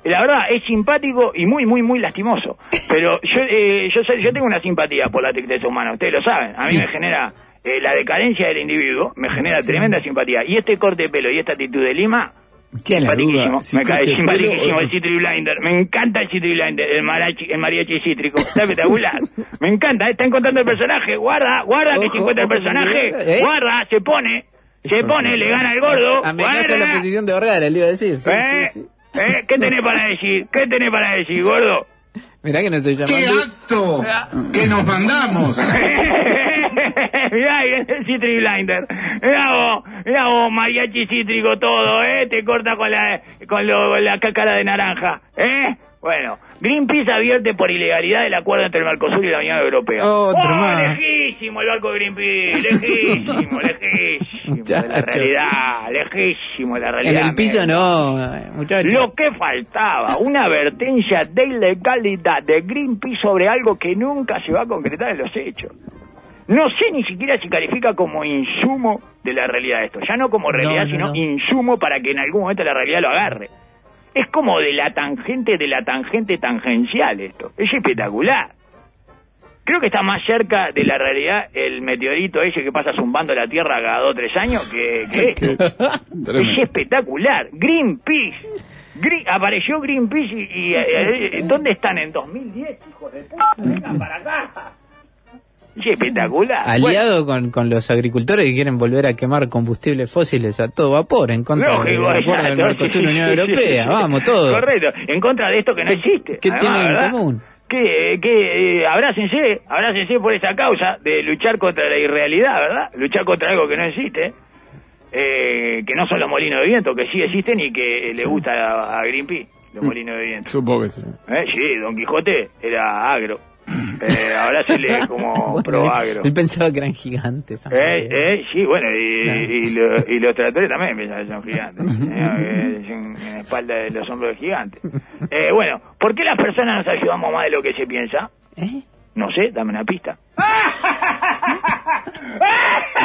La verdad, es simpático y muy, muy, muy lastimoso. Pero yo, eh, yo, yo tengo una simpatía por la tristeza humana, ustedes lo saben. A mí me genera eh, la decadencia del individuo, me genera tremenda simpatía. Y este corte de pelo y esta actitud de Lima, ¿Qué la duda? Si me cae el Citri Blinder. Me encanta el Citri Blinder, el mariachi, el mariachi cítrico. Está espectacular. Me encanta, está encontrando el personaje. Guarda, guarda que se Ojo, encuentra el personaje. ¿eh? Guarda, se pone, se pone, le gana el gordo. Amenaza la posición de Vergara, le iba a decir. Sí, ¿Eh? sí, sí. ¿Eh? ¿Qué tenés para decir? ¿Qué tenés para decir, gordo? Mirá que no estoy ¡Qué llamando. acto que nos mandamos! mirá, el Citri Blinder. Mirá vos, mirá vos, mariachi cítrico todo, ¿eh? Te corta con la, con lo- la cáscara de naranja, ¿eh? Bueno, Greenpeace advierte por ilegalidad del acuerdo entre el Mercosur y la Unión Europea. ¡Oh, más. lejísimo el barco de Greenpeace! Lejísimo, lejísimo de la realidad, lejísimo de la En realidad. el piso no, eh, muchacho. Lo que faltaba, una advertencia de ilegalidad de Greenpeace sobre algo que nunca se va a concretar en los hechos. No sé ni siquiera si califica como insumo de la realidad esto. Ya no como realidad, no, sino no. insumo para que en algún momento la realidad lo agarre. Es como de la tangente de la tangente tangencial esto. Es espectacular. Creo que está más cerca de la realidad el meteorito ese que pasa zumbando la Tierra cada dos o tres años que, que esto. Es espectacular. Greenpeace. Gre- apareció Greenpeace y, y, eh, eh, ¿dónde están en 2010, hijos de puta? Vengan para acá. Es espectacular. Aliado con, con los agricultores que quieren volver a quemar combustibles fósiles a todo vapor en contra del acuerdo del Mercosur sí, Unión sí, Europea. sí. Vamos, todo. Correcto, en contra de esto que no existe. ¿Qué Además, tienen en común? Que, que eh, abrácense, abrácense por esa causa de luchar contra la irrealidad, ¿verdad? Luchar contra algo que no existe, eh, que no son los molinos de viento, que sí existen y que le gusta a, a Greenpeace, los Mm. molinos de viento. Supongo que sí. Eh, sí, Don Quijote era agro. Eh, ahora se lee como Bueno, pro agro. Él pensaba que eran gigantes. Eh, eh, sí, bueno, y, No. y, lo- y los tractores también piensan que son gigantes. eh, en la espalda de los hombros de gigantes. Eh, bueno, ¿por qué las personas nos ayudamos más de lo que se piensa? ¿Eh? No sé, dame una pista.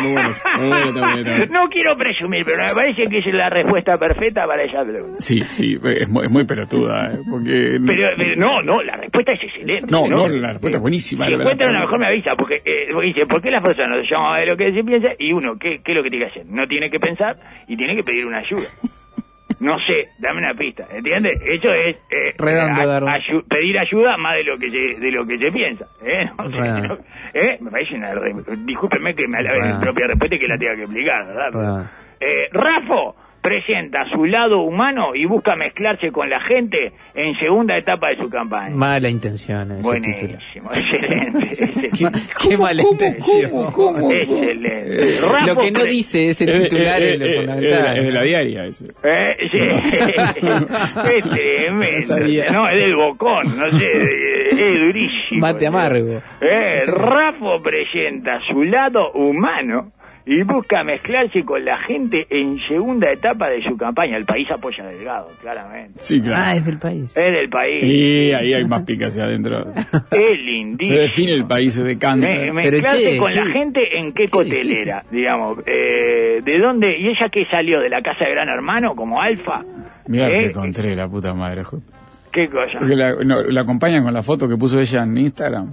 Muy muy. No quiero presumir, pero me parece que es la respuesta perfecta para esa pregunta. Sí, sí, es muy, es muy pelotuda, eh, porque... Pero, pero no, no, la respuesta es excelente. No, no, la respuesta es buenísima. Si la- la- encuentra una mejor me avisa, porque, eh, porque dice, ¿por qué las personas nos llaman de lo que se piensa? Y uno, ¿qué, ¿qué es lo que tiene que hacer? No tiene que pensar y tiene que pedir una ayuda. No sé, dame una pista, ¿entiendes? Eso es eh, Redondo, a- Darwin. ayu- pedir ayuda más de lo que se, de lo que se piensa. ¿eh? No sé, no- ¿eh? Me parece una... re- Discúlpeme que me alabe mi propia respuesta y que la tenga que explicar, ¿verdad? Eh, Rafo presenta su lado humano y busca mezclarse con la gente en segunda etapa de su campaña. Mala intención. ese título. Buenísimo, excelente. excelente. Qué mala intención. Excelente. Rafo Lo que no dice ese Es, titular es- es lo es- fundamental. es de la diaria ese. Eh, sí. es tremendo. No es del bocón, no sé, es durísimo. Mate amargo. Eh, Rafo presenta su lado humano y busca mezclarse con la gente en segunda etapa de su campaña. El país apoya a Delgado, claramente. Sí, claro. Ah, es del país. Es del país. Y ahí hay más picas hacia adentro. Es lindísimo. Se define el país, se decanta. Me- Pero, mezclarse che, con che, la gente en qué qué cotelera, digamos. Eh, ¿De dónde? ¿Y ella que salió? ¿De la casa de Gran Hermano como Alfa? Mira ¿Eh? que encontré, la puta madre. ¿Qué cosa? Porque la, no, la acompañan con la foto que puso ella en Instagram.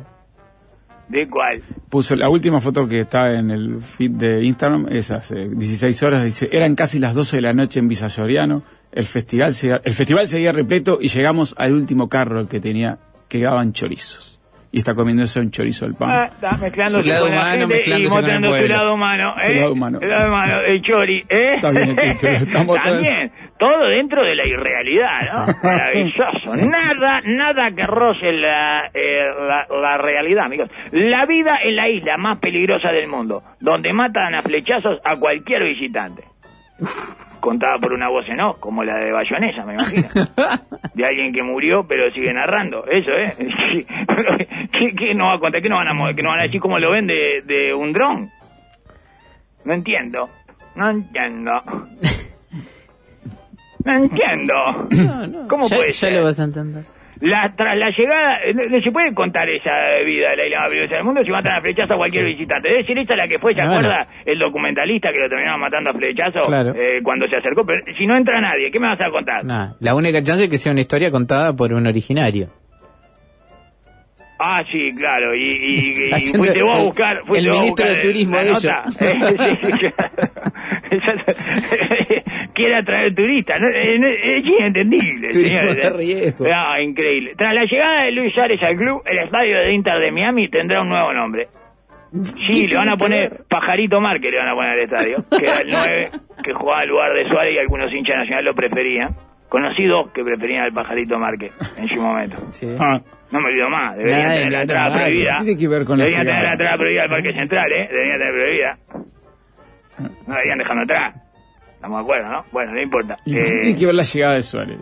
¿De cuál? Puso la última foto que está en el feed de Instagram, es hace 16 horas, dice, eran casi las 12 de la noche en Villa Soriano, el festival, seguía- el festival seguía repleto y llegamos al último carro que tenía, que daban chorizos. Y está comiéndose un chorizo al pan. Ah, está mezclándose Su lado con la humano, gente y mostrando su lado humano. Su ¿eh? lado humano. El lado humano, el chori, ¿eh? Está bien el título, estamos También, todo dentro de la irrealidad, ¿no? Maravilloso. Nada, nada que roce la, eh, la, la realidad, amigos. La vida en la isla más peligrosa del mundo, donde matan a flechazos a cualquier visitante. Contada por una voz en off, como la de Bayonesa, me imagino. De alguien que murió, pero sigue narrando. Eso, ¿eh? ¿Qué, qué no va a contar? ¿Qué no van a, que no van a decir cómo lo ven de, de un dron? No entiendo. No entiendo. No entiendo. ¿Cómo ya, puede ya ser? lo vas a entender. La, tras la llegada, no, no se puede contar esa vida de la isla más peligrosa del mundo si matan a flechazo a cualquier visitante. Debe ser esa la que fue, ¿se Bueno. acuerda? El documentalista que lo terminaron matando a flechazo Claro. eh, cuando se acercó. Pero si no entra nadie, ¿qué me vas a contar? Nah, la única chance es que sea una historia contada por un originario. Ah, sí, claro. Y, y, y fuiste vos a el- buscar. el a ministro buscar de Turismo de nota. Eh. Quiere atraer turistas. ¿no? Eh, no, Es inentendible. Señores. riesgo. Ah, increíble. Tras la llegada de Luis Suárez al club, el estadio de Inter de Miami tendrá un nuevo nombre. Sí, le van a poner Pajarito Márquez, le van a poner al estadio, que era el 9 que jugaba al lugar de Suárez y algunos hinchas nacionales lo preferían. Conocidos que preferían al Pajarito Márquez en su momento. Sí. Ah, No me olvido más, deberían Ay, tener la no, entrada no, prohibida. ¿qué tiene que ver con la Deberían tener la entrada prohibida al Parque Central, ¿eh? Deberían tener prohibida. No deberían dejarlo atrás. Estamos de acuerdo, ¿no? Bueno, no importa. ¿Y qué Eh, tiene que ver la llegada de Suárez?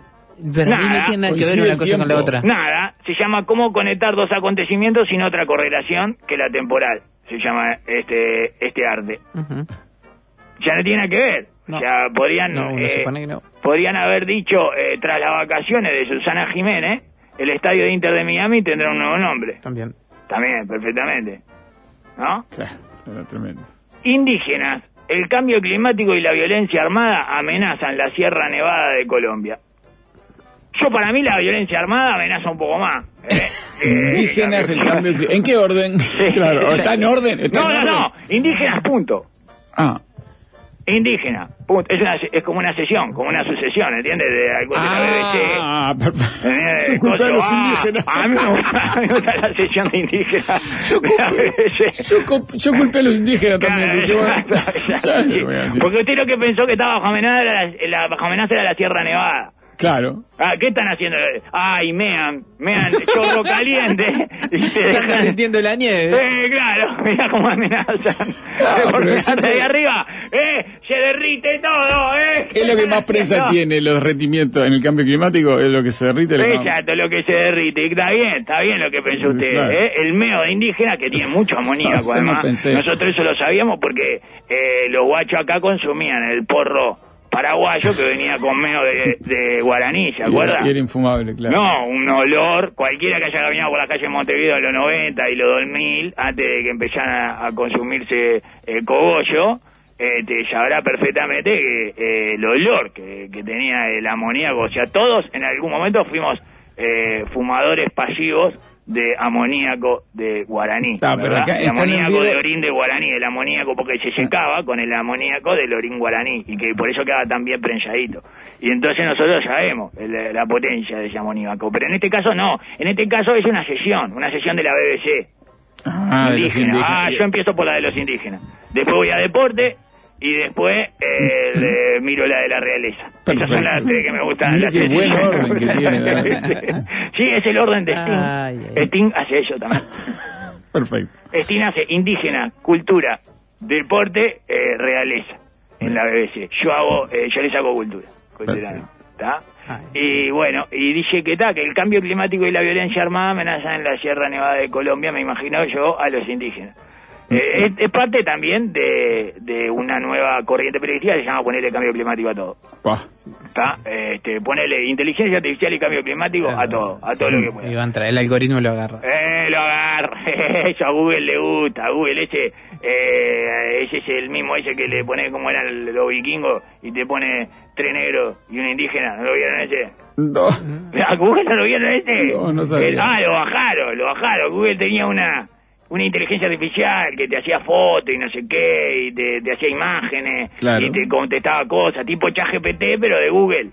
Pero ahí no Nada. tiene nada que ver una cosa con la tiempo. otra. Nada, se llama cómo conectar dos acontecimientos sin otra correlación que la temporal. Se llama este este arte. Ya no tiene nada que ver. No. O sea, podrían, No, eh, supone que no. podrían haber dicho, eh, tras las vacaciones de Susana Jiménez, el estadio de Inter de Miami tendrá un nuevo nombre. También. También, perfectamente. ¿No? Claro, era tremendo. Indígenas, el cambio climático y la violencia armada amenazan la Sierra Nevada de Colombia. Yo para mí la violencia armada amenaza un poco más. ¿eh? Eh, Indígenas, el cambio. ¿En qué orden? claro, ¿está en orden? ¿Está No, en no, orden? no. Indígenas, punto. Ah, Indígena, punto. Es, una, es como una sesión, como una sucesión, ¿entiendes? De algo de la BBC. ah perfecto. Son culpa los ah, indígenas. A mí, me gusta, a mí me gusta la sesión de indígenas. Yo, BBC. yo, culp- yo culpé a los indígenas también. Claro, exacto, exacto, sí. Porque usted lo que pensó que estaba bajo amenaza era la, la- bajo amenaza era la Sierra Nevada. Claro. Ah, ¿qué están haciendo? Ay, mean, mean, chorro caliente. Y se Están derritiendo la nieve. Eh, claro, mira cómo amenazan. Ah, Porque no- ahí arriba, eh, se derrite todo, eh. Es lo que más prensa No. tiene, los derretimientos en el cambio climático, es lo que se derrite. Exacto, lo que se derrite. Y Está bien, está bien lo que pensó usted. Claro. ¿eh? El meo de indígena que tiene mucho amoníaco, No, además. pensé. Nosotros eso lo sabíamos porque eh, los guachos acá consumían el porro paraguayo que venía con meo de, de guaraní, ¿se acuerda? y era infumable, claro. No, un olor, cualquiera que haya caminado por la calle Montevideo en los 90 y los 2000, antes de que empezaran a, a consumirse el cogollo, eh, te sabrá perfectamente que eh, el olor que, que tenía el amoníaco, o sea, todos en algún momento fuimos eh, fumadores pasivos de amoníaco de guaraní. Ah, el amoníaco de orín de guaraní, el amoníaco porque se secaba con el amoníaco del orín guaraní y que por eso quedaba tan bien prensadito. Y entonces nosotros sabemos el- la potencia de ese amoníaco, pero en este caso no, en este caso es una sesión, una sesión de la BBC. Ah, de los indígena. indígenas. Ah, yo empiezo por la de los indígenas. Después voy a deporte y después eh, le miro la de la realeza. Esas son Perfecto. las tres que me gustan. Mira las qué buen orden que tiene, sí, es el orden de Sting. Ay, ay. Sting hace eso también. Perfecto. Sting hace indígena, cultura, deporte, eh, realeza en la BBC. Yo hago, eh, yo les hago cultura. cultura Perfecto. ¿tá? Ay. Y bueno, y dice que está, que el cambio climático y la violencia armada amenazan en la Sierra Nevada de Colombia, me imagino yo, a los indígenas. Eh, es, es parte también de, de una nueva corriente periodística que se llama ponerle cambio climático a todo. Pah. ¿Está? Este, ponerle inteligencia artificial y cambio climático a todo, a todo lo que pueda. El algoritmo lo agarra. Eh, lo agarra. Eso a Google le gusta. A Google ese, eh, ese es el mismo ese que le pone como eran los vikingos y te pone tres negros y un indígena. ¿No lo vieron ese? No. ¿A Google no lo vieron ese? No, no sabía. El- ah, lo bajaron, lo bajaron. Google tenía una una inteligencia artificial que te hacía fotos y no sé qué, y te, te hacía imágenes, Claro. y te contestaba cosas, tipo ChatGPT, pero de Google.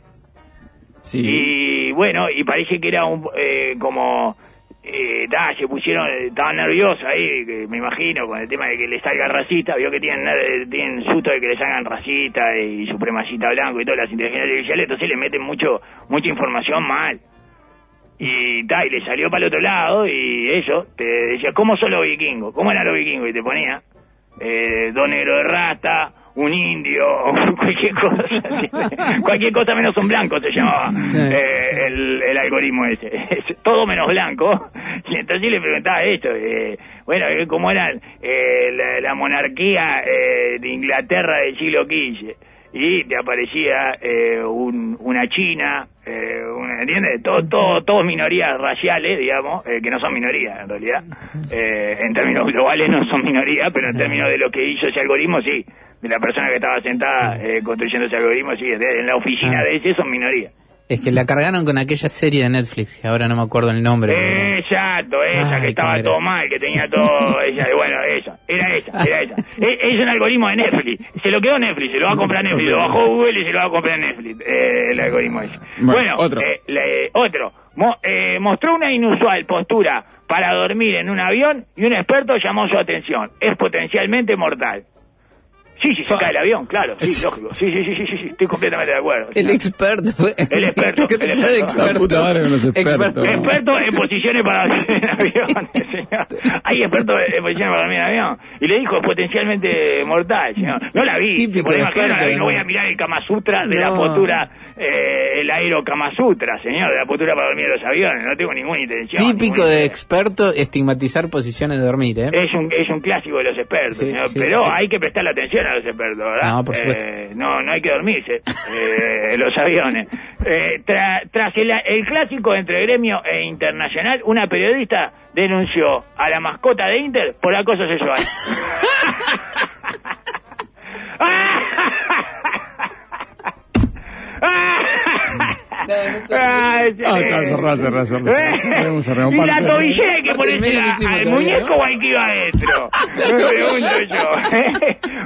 Sí. Y bueno, y parece que era un eh, como eh, ta, se pusieron, eh, estaban nerviosos ahí, que me imagino, con el tema de que le salga racista, vio que tienen, tienen susto de que le salgan racista y supremacista blanco y todas las inteligencias artificiales, entonces le meten mucho mucha información mal. Y ta, y le salió para el otro lado y eso, te decía, ¿cómo son los vikingos? ¿Cómo eran los vikingos? Y te ponía eh, dos negros de rata, un indio, cualquier cosa, cualquier cosa menos un blanco se llamaba eh, el, el algoritmo ese, Es todo menos blanco. Y entonces le preguntaba esto, eh, bueno, eh, ¿cómo era eh, la, la monarquía eh, de Inglaterra del siglo XV? Y te aparecía eh, un- una china, eh, ¿entiendes? Todo, todo, todos minorías raciales, digamos, eh, que no son minorías en realidad. Eh, en términos globales no son minorías, pero en términos de lo que hizo ese algoritmo, sí. De la persona que estaba sentada eh, construyendo ese algoritmo, sí. En la oficina Ah. de ese son minorías. Es que la cargaron con aquella serie de Netflix, que ahora no me acuerdo el nombre. Exacto, esa Ay, que estaba todo mal, que tenía todo, esa, bueno, esa, era esa, era esa. Es, es un algoritmo de Netflix, se lo quedó Netflix, se lo va a comprar Netflix, lo bajó Google y se lo va a comprar Netflix, eh, el algoritmo ese. Bueno, Bueno, otro. eh, le- otro, Mo- eh, mostró una inusual postura para dormir en un avión y un experto llamó su atención, es potencialmente mortal. Sí, sí, se cae el avión, claro, sí, Es- lógico. Sí, sí, sí, sí, sí, sí, estoy completamente de acuerdo. El experto. fue- El experto, ¿Qué el experto. La puta madre con los expertos. Experto en posiciones para dormir en aviones, señor. Hay expertos en posiciones para dormir en avión. Y le dijo potencialmente mortal, señor. No la vi. Típico experto, la vi, no ¿no? voy a mirar el Kama Sutra de la No. postura, eh, el aero Kama Sutra, señor, de la postura para dormir en los aviones. No tengo ninguna intención. Típico ninguna de experto estigmatizar posiciones de dormir, ¿eh? Es un, es un clásico de los expertos, Sí, señor. sí, pero sí. hay que prestarle atención a los expertos, ¿verdad? No, por supuesto. Eh, no, no hay que dormirse eh, en los aviones. Eh, tra- tras el, el clásico entre gremio e internacional, una periodista denunció a la mascota de Inter por acoso sexual. Ah, Y la tobillera que encima al muñeco o al que iba adentro. Me pregunto yo.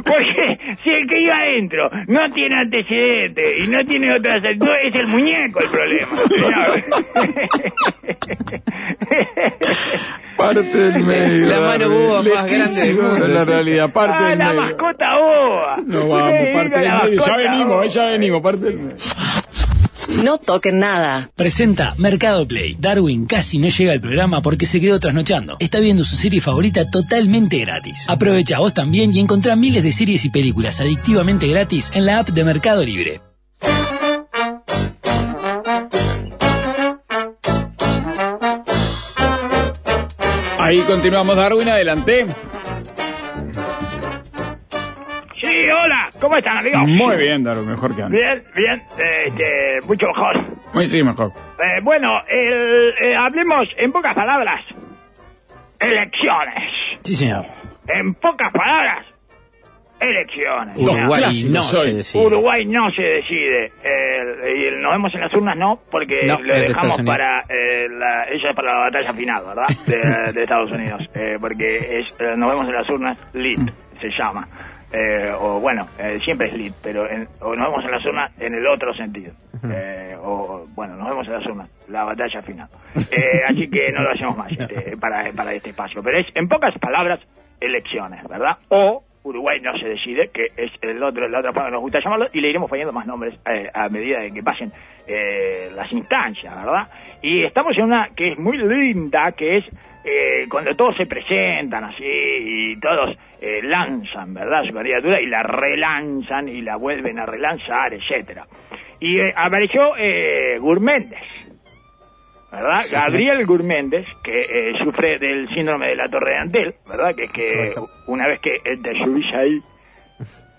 Porque si el que iba adentro no tiene antecedentes y no tiene otras actitudes, es el muñeco el problema. Parte del medio. La mano boba más grande del mundo, En la realidad, parte ah, del la medio. mascota boba. No vamos, parte la del medio. Ya venimos, boba. eh, ya venimos, parte del medio. No toquen nada. Presenta Mercado Play. Darwin casi no llega al programa porque se quedó trasnochando. Está viendo su serie favorita totalmente gratis. Aprovecha vos también y encontrá miles de series y películas adictivamente gratis en la app de Mercado Libre. Ahí continuamos, Darwin, adelante. Sí, hola. ¿Cómo están, amigos? Muy bien, Darwin, mejor que antes. Bien, bien. Este, mucho mejor. Muy sí, mejor. Eh, bueno, el- eh, hablemos en pocas palabras. Elecciones. Sí, señor. En pocas palabras, elecciones. Uruguay no se decide. Uruguay no se decide. El- y nos vemos en las urnas no, porque No, lo dejamos para eh, la, ella es para la batalla final, ¿verdad? De, de Estados Unidos. Eh, porque es eh, nos vemos en las urnas lit, se llama. Eh, o bueno, eh, siempre es lit, pero en- o nos vemos en las urnas en el otro sentido. Eh, o bueno, nos vemos en las urnas, la batalla final. Eh, así que no lo hacemos más este, para, para este espacio. Pero es, en pocas palabras, elecciones, ¿verdad? O Uruguay no se decide, que es el otro, la otra forma que nos gusta llamarlo, y le iremos poniendo más nombres eh, a medida de que pasen eh, las instancias, ¿verdad? Y estamos en una que es muy linda, que es eh, cuando todos se presentan así y todos eh, lanzan, ¿verdad? Su candidatura y la relanzan y la vuelven a relanzar, etcétera. Y eh, apareció eh, ¿verdad? Gabriel Gurméndez, que eh, sufre del síndrome de la Torre de Antel, ¿verdad? Que es que una vez que eh, te subís ahí,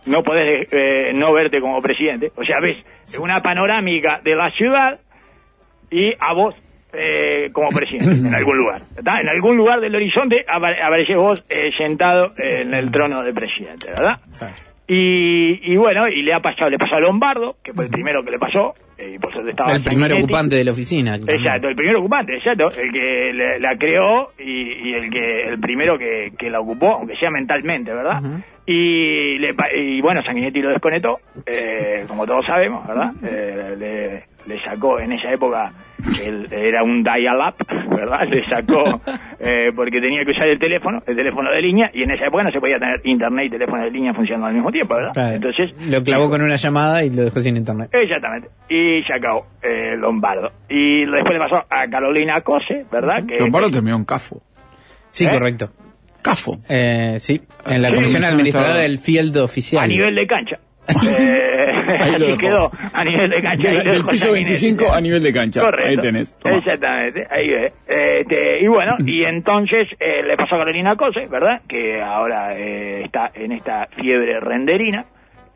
no podés eh, no verte como presidente. O sea, ves una panorámica de la ciudad y a vos eh, como presidente, en algún lugar. ¿verdad? En algún lugar del horizonte apare- apareces vos eh, sentado en el trono de presidente, ¿verdad? Y, y bueno, y le ha pasado, le pasó a Lombardo, que fue el primero que le pasó, eh, y por suerte estaba El primer Sanguinetti. ocupante de la oficina. Exacto, el primer ocupante, exacto, el que le- la creó y, y el que el primero que, que la ocupó, aunque sea mentalmente, ¿verdad? y, le, y bueno, Sanguinetti lo desconectó, eh, como todos sabemos, ¿verdad? Eh, le, le sacó en esa época, el- era un dial-up, ¿verdad? Le sacó, eh, porque tenía que usar el teléfono, el teléfono de línea, y en esa época no se podía tener internet y teléfono de línea funcionando al mismo tiempo, ¿verdad? Claro. Entonces, Lo clavó con una llamada y lo dejó sin internet. Exactamente. Y se acabó eh, Lombardo. Y después le pasó a Carolina Cose, ¿verdad? Que, Lombardo terminó en CAFO. Sí, ¿Eh? correcto. CAFO. Eh, sí, en la Sí, comisión administradora del field oficial. a nivel de cancha. Eh, Ahí lo así quedó, a nivel de cancha. Del, piso Sanguinetti. 25 a nivel de cancha. Correcto. Ahí tenés. toma. Exactamente, ahí ves. Este, y bueno, y entonces eh, le pasó a Carolina Cose, ¿verdad? Que ahora eh, está en esta fiebre renderina.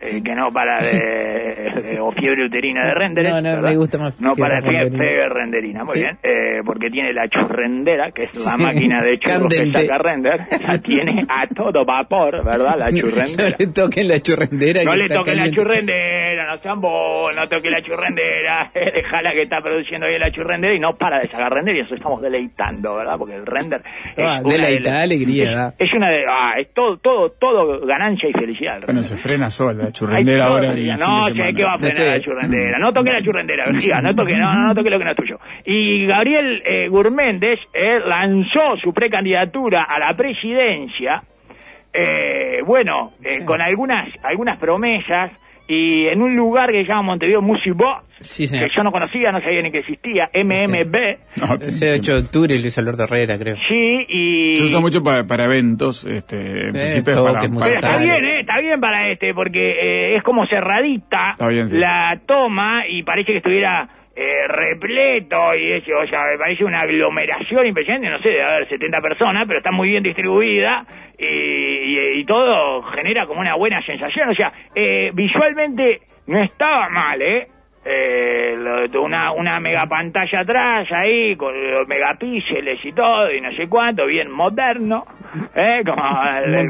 Eh, que no para de, de- o fiebre uterina de render No, no, me gusta más no para fiebre, renderina. fiebre renderina muy Sí. bien eh, porque tiene la churrendera que es la Sí. máquina de churros que saca render la tiene a todo vapor verdad la No churrendera le toquen la churrendera. no le toquen la churrendera, no sean bobos, no toque la churrendera, dejala que está produciendo bien la churrendera y no para de sacar render y eso estamos deleitando, ¿verdad? Porque el render es Ah, una deleita, de- alegría, es, es una de, ah, es todo, todo, todo ganancia y felicidad. el Bueno, se frena sola la churrendera ahora. No, semana. que va a frenar No sé. la churrendera. No toque la churrendera, vejiga, no toque, no, no, no toque lo que no es tuyo. Y Gabriel eh, Gurméndez eh, lanzó su precandidatura a la presidencia eh, bueno, eh, con algunas algunas promesas y en un lugar que se llama Montevideo Music Box, Sí, que yo no conocía, no sabía ni que existía, MMB, No, Ese 8 de octubre, Luis Alberto Herrera, creo. sí, y... Se usa mucho para, para eventos, este, en principio es para, Pero para- está bien, eh, está bien para este, porque eh, es como cerradita Está bien, sí. la toma y parece que estuviera eh, repleto y eso, o sea, me parece una aglomeración impresionante, no sé, de haber 70 personas, pero está muy bien distribuida y, y- y todo genera como una buena sensación, o sea, eh, visualmente no estaba mal, ¿eh? Eh, una, una mega pantalla atrás ahí con los megapíxeles y todo y no sé cuánto, bien moderno, ¿eh? como,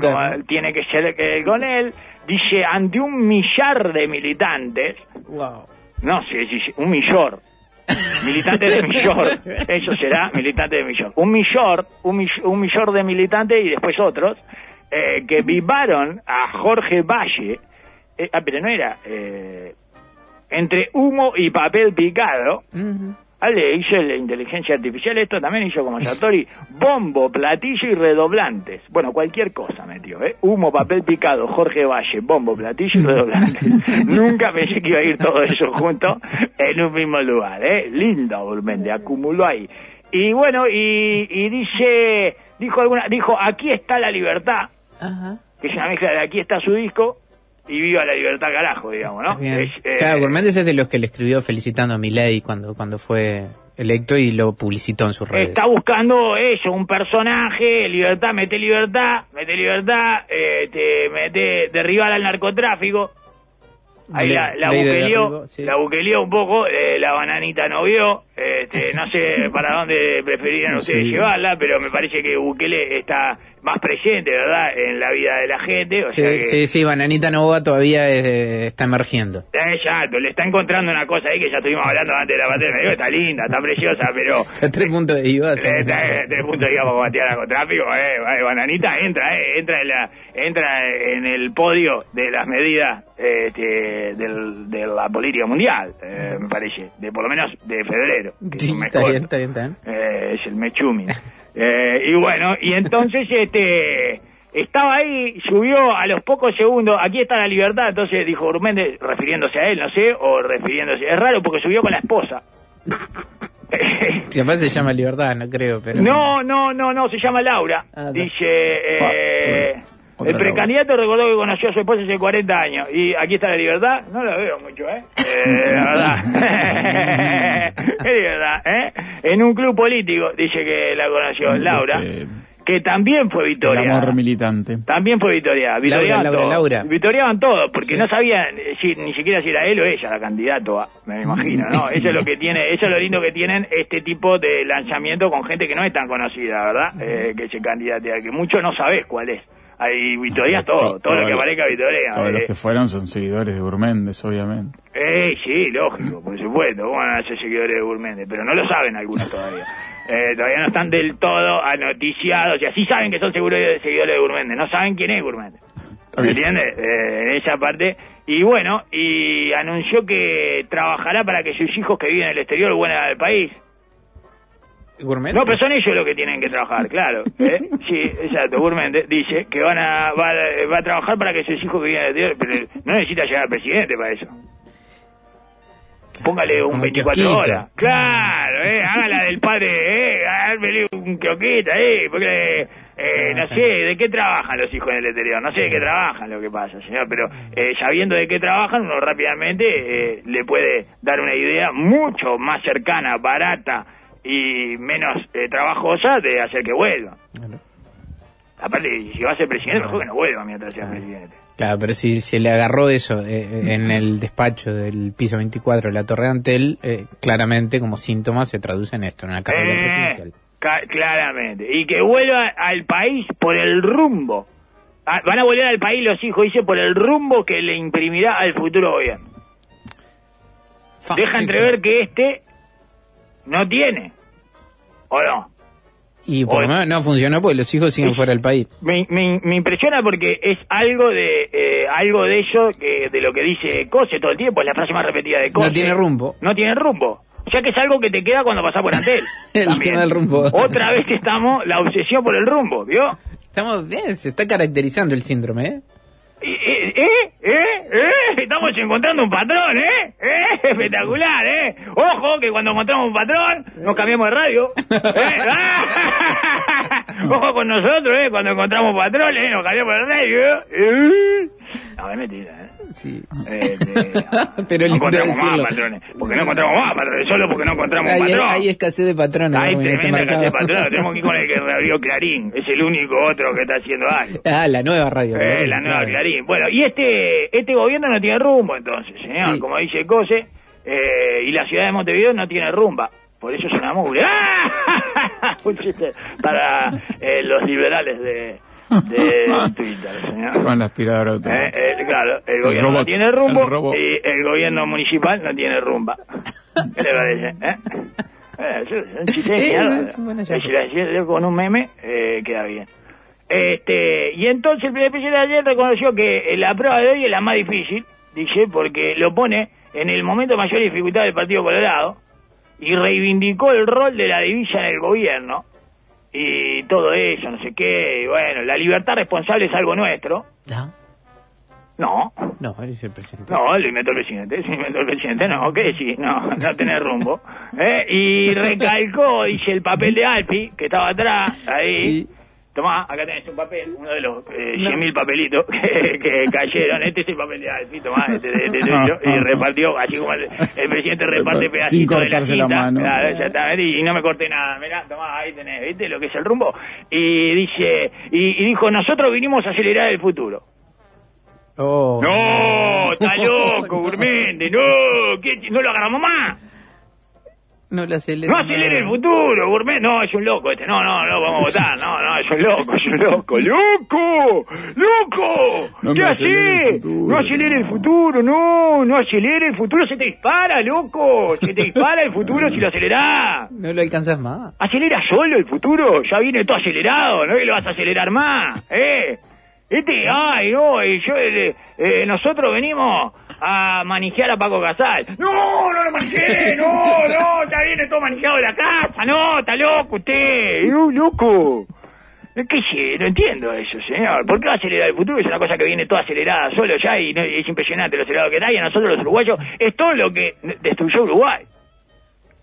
como tiene que ser que con él. Dice, ante un millar de militantes, Wow. No sé si un millor. Militante de millor. Eso será militante de millor. Un millor, un, mill- un millor de militantes y después otros, eh, que vivaron a Jorge Valle. eh, ah, pero no era. eh, entre humo y papel picado. Hizo la inteligencia artificial, esto también hizo como Sartori, bombo, platillo y redoblantes. Bueno, cualquier cosa metió, ¿eh? Humo, papel picado, Jorge Valle, bombo, platillo y redoblantes. Nunca pensé que iba a ir todo eso junto en un mismo lugar, ¿eh? Lindo, Burmende, acumuló ahí. Y bueno, y, y dice, dijo alguna, dijo, aquí está la libertad, Ajá. que es una mezcla de aquí está su disco y viva la libertad carajo, digamos, ¿no? Eh, Claro, Gourméndez es de los que le escribió felicitando a Milei cuando, cuando fue electo y lo publicitó en sus redes. Está buscando eso, un personaje, libertad, mete libertad, mete libertad, eh, te mete derribar al narcotráfico. Ahí la, la buqueleó, sí. la buqueleó un poco, eh, la bananita no vio, este, no sé para dónde preferirían ustedes Sí. llevarla, pero me parece que Bukele está más presente, ¿verdad?, en la vida de la gente. O sea Sí, que, sí, sí, Bananita Nova todavía eh, está emergiendo. Exacto, le está encontrando una cosa ahí que ya estuvimos hablando antes de la. Digo, está linda, está preciosa, pero tres puntos de IVA. Eh, eh, Tres puntos digamos combatir al narcotráfico, eh, eh, bananita entra, eh, entra en la, entra en el podio de las medidas este, del, de la política mundial, eh, me parece, de por lo menos de febrero. Que Sí, está bien, está bien, está bien. Eh, es el Mechumi. Eh, y bueno, y entonces este estaba ahí, subió a los pocos segundos, aquí está la libertad, entonces dijo Urméndez, refiriéndose a él, no sé, o refiriéndose, es raro porque subió con la esposa. Capaz se llama Libertad, no creo, pero... No, no, no, no, se llama Laura. Ah. Dice, eh, Otra el precandidato recordó que conoció a su esposa hace 40 años. Y aquí está la libertad. No la veo mucho, ¿eh? Eh, la verdad. Qué libertad, ¿eh? En un club político, dice que la conoció Laura, Este, que también fue el victoria. amor militante. También fue Victoria. Victoriaban Laura. Laura. Victoriaban todo, porque no sabían eh, si- ni siquiera si era él o ella la candidata, me imagino, ¿no? Eso es lo que tiene, eso es lo lindo que tienen este tipo de lanzamiento con gente que no es tan conocida, ¿verdad? Eh, que se candidatea, que mucho no sabés cuál es. Hay Victoria todo, todo lo que aparezca Victoria. Todos los eh. que fueron son seguidores de Gourméndez, obviamente. Eh, sí, lógico, por supuesto. ¿Cómo van a ser seguidores de Gourméndez? Pero no lo saben algunos todavía. Eh, todavía no están del todo anoticiados. O sea, sí saben que son seguidores, de Gourméndez. No saben quién es Gourméndez. ¿Me entiendes? Eh, en esa parte. Y bueno, y anunció que trabajará para que sus hijos que viven en el exterior vuelvan al país. Gourmet. No, pero son ellos los que tienen que trabajar, claro. ¿eh? Sí, exacto. Gourméndez dice que van a, va, a- va a trabajar para que sus hijos que el exterior, pero no necesita llegar al presidente para eso. Póngale un Como 24 kiosquito. horas. Claro, eh, hágala del padre, eh, hágale un croquita, eh, porque, eh, no sé, ¿de qué trabajan los hijos en el exterior? No sé de qué trabajan, lo que pasa, señor, pero eh, sabiendo de qué trabajan, uno rápidamente eh, le puede dar una idea mucho más cercana, barata y menos eh, trabajosa de hacer que vuelva. Aparte, si va a ser presidente, mejor que no vuelva mientras sea presidente. Claro, pero si se le agarró eso eh, en el despacho del piso 24 de la Torre de Antel, eh, claramente como síntoma se traduce en esto, en una carrera Eh, presidencial. ca- claramente. Y que vuelva al país por el rumbo. Ah, van a volver al país los hijos, dice, por el rumbo que le imprimirá al futuro gobierno. Deja entrever que este no tiene. ¿O no? Y por lo menos no funcionó porque los hijos siguen fuera del país. Me, me- me impresiona porque es algo de eh, algo de ello que de lo que dice Cose todo el tiempo, es la frase más repetida de Cose. No tiene rumbo. No tiene rumbo. O sea que es algo que te queda cuando pasás por Antel. El También. tema del rumbo. Otra vez estamos, la obsesión por el rumbo, ¿vio? Estamos bien, se está caracterizando el síndrome, ¿eh? ¿Eh? ¿Eh? ¿Eh? ¿Eh? Estamos encontrando un patrón, ¿eh? ¿Eh? Espectacular, ¿eh? Ojo, que cuando encontramos un patrón, nos cambiamos de radio. ¿Eh? Ojo con nosotros, ¿eh? Cuando encontramos patrones, nos cambiamos de radio. ¿Eh? No, es mentira, ¿eh? Sí. Este, Pero no encontramos más patrones. Porque no encontramos más patrones, solo porque no encontramos Hay, patrón. hay escasez de patrones. Hay este tremenda cantidad de patrones. Tenemos que ir con el que reabrió Clarín. Es el único otro que está haciendo algo. Ah, la nueva radio. Eh, la nueva Clarín. Bueno, y este este gobierno no tiene rumbo, entonces, señor. Sí. Como dice Cose, eh, y la ciudad de Montevideo no tiene rumba. Por eso es una mugre. ¡Ah! Un chiste para eh, los liberales de, de Twitter, señor. Con la aspiradora Eh, automática. eh, claro, el El gobierno no tiene rumbo el y el gobierno municipal no tiene rumba. ¿Qué le parece? ¿Eh? Eh, es de Eh, con un meme, eh, queda bien. Este, y entonces el presidente ayer reconoció que la prueba de hoy es la más difícil, dice, porque lo pone en el momento de mayor dificultad del Partido Colorado y reivindicó el rol de la divisa en el gobierno y todo eso, no sé qué. y bueno, la libertad responsable es algo nuestro. ¿No? No, No, él es el presidente. no, lo inventó el presidente, se inventó el presidente, no, ¿qué decís? No, no tener rumbo. ¿Eh? Y recalcó, dice, el papel de Alpi, que estaba atrás, ahí. Sí. Tomá, acá tenés un papel, uno de los eh, 100.000 papelitos que, que cayeron. Este es el papel de Alpi, tomá, este de, de- de- Ah, y ah, repartió, así como el, el presidente reparte Sin pedacitos de la cortarse la mano. Claro, exactamente, y no me corté nada. Mirá, tomá, ahí tenés, ¿viste lo que es el rumbo? Y dice, y, y dijo, nosotros vinimos a acelerar el futuro. Oh. No, está loco, Gurmente, no, ¿qué, no lo agarramos más. No lo acelera. No acelere el futuro, Gourmet. No, es un loco este. No, no, no, vamos a votar. No, no, es un loco, es un loco. ¡Loco! ¡Loco! No ¿Qué acelere hace? No acelere el futuro, no, no acelere el futuro. Se te dispara, loco. Se te dispara el futuro si lo acelerás. No lo alcanzas más. Acelera solo el futuro, ya viene todo acelerado, no es que lo vas a acelerar más, ¿eh? Este, ay, no, y yo, eh, eh, nosotros venimos a manijear a Paco Casal. No, no lo manejé, no, no, ya viene todo manejado de la casa, no, está loco usted, no, loco. Sí, no entiendo eso, señor. ¿Por qué va a acelerar el futuro? Es una cosa que viene toda acelerada solo ya y no- es impresionante lo acelerado que está y a nosotros los uruguayos es todo lo que destruyó Uruguay.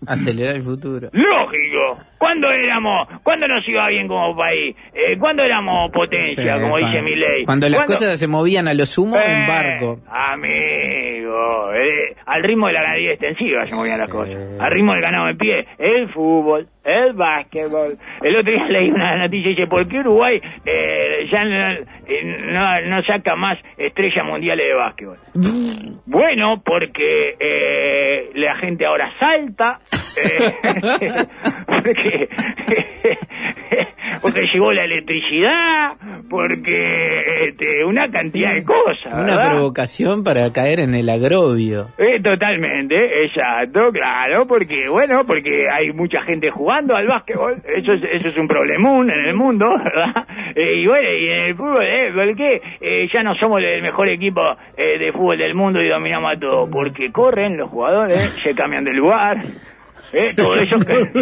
Acelerar el futuro. Lógico. ¿Cuándo éramos, cuándo nos iba bien como país? Eh, ¿Cuándo éramos potencia, Sí, como dice cuando- mi ley? Cuando las cosas se movían a lo sumo en Eh, barco. Amigo, eh, al ritmo de la ganadería extensiva se movían las cosas. Al ritmo del ganado en pie, el fútbol, el básquetbol. El otro día leí una noticia y dice, ¿por qué Uruguay eh, ya no, eh, no- no saca más estrellas mundiales de básquetbol? Bueno, porque eh, la gente ahora salta, eh, porque, porque llegó la electricidad, porque este, una cantidad de cosas. Una ¿verdad? provocación para caer en el agrobio. Eh, totalmente, exacto, claro, porque bueno, porque hay mucha gente jugando al básquetbol, eso es, eso es un problemón en el mundo, ¿verdad? Eh, y bueno, y en el fútbol, ¿eh? ¿Por qué? Eh, ya no somos el mejor equipo eh, de fútbol del mundo y dominamos a todo, porque corren los jugadores, se cambian de lugar. Eh, todo eso que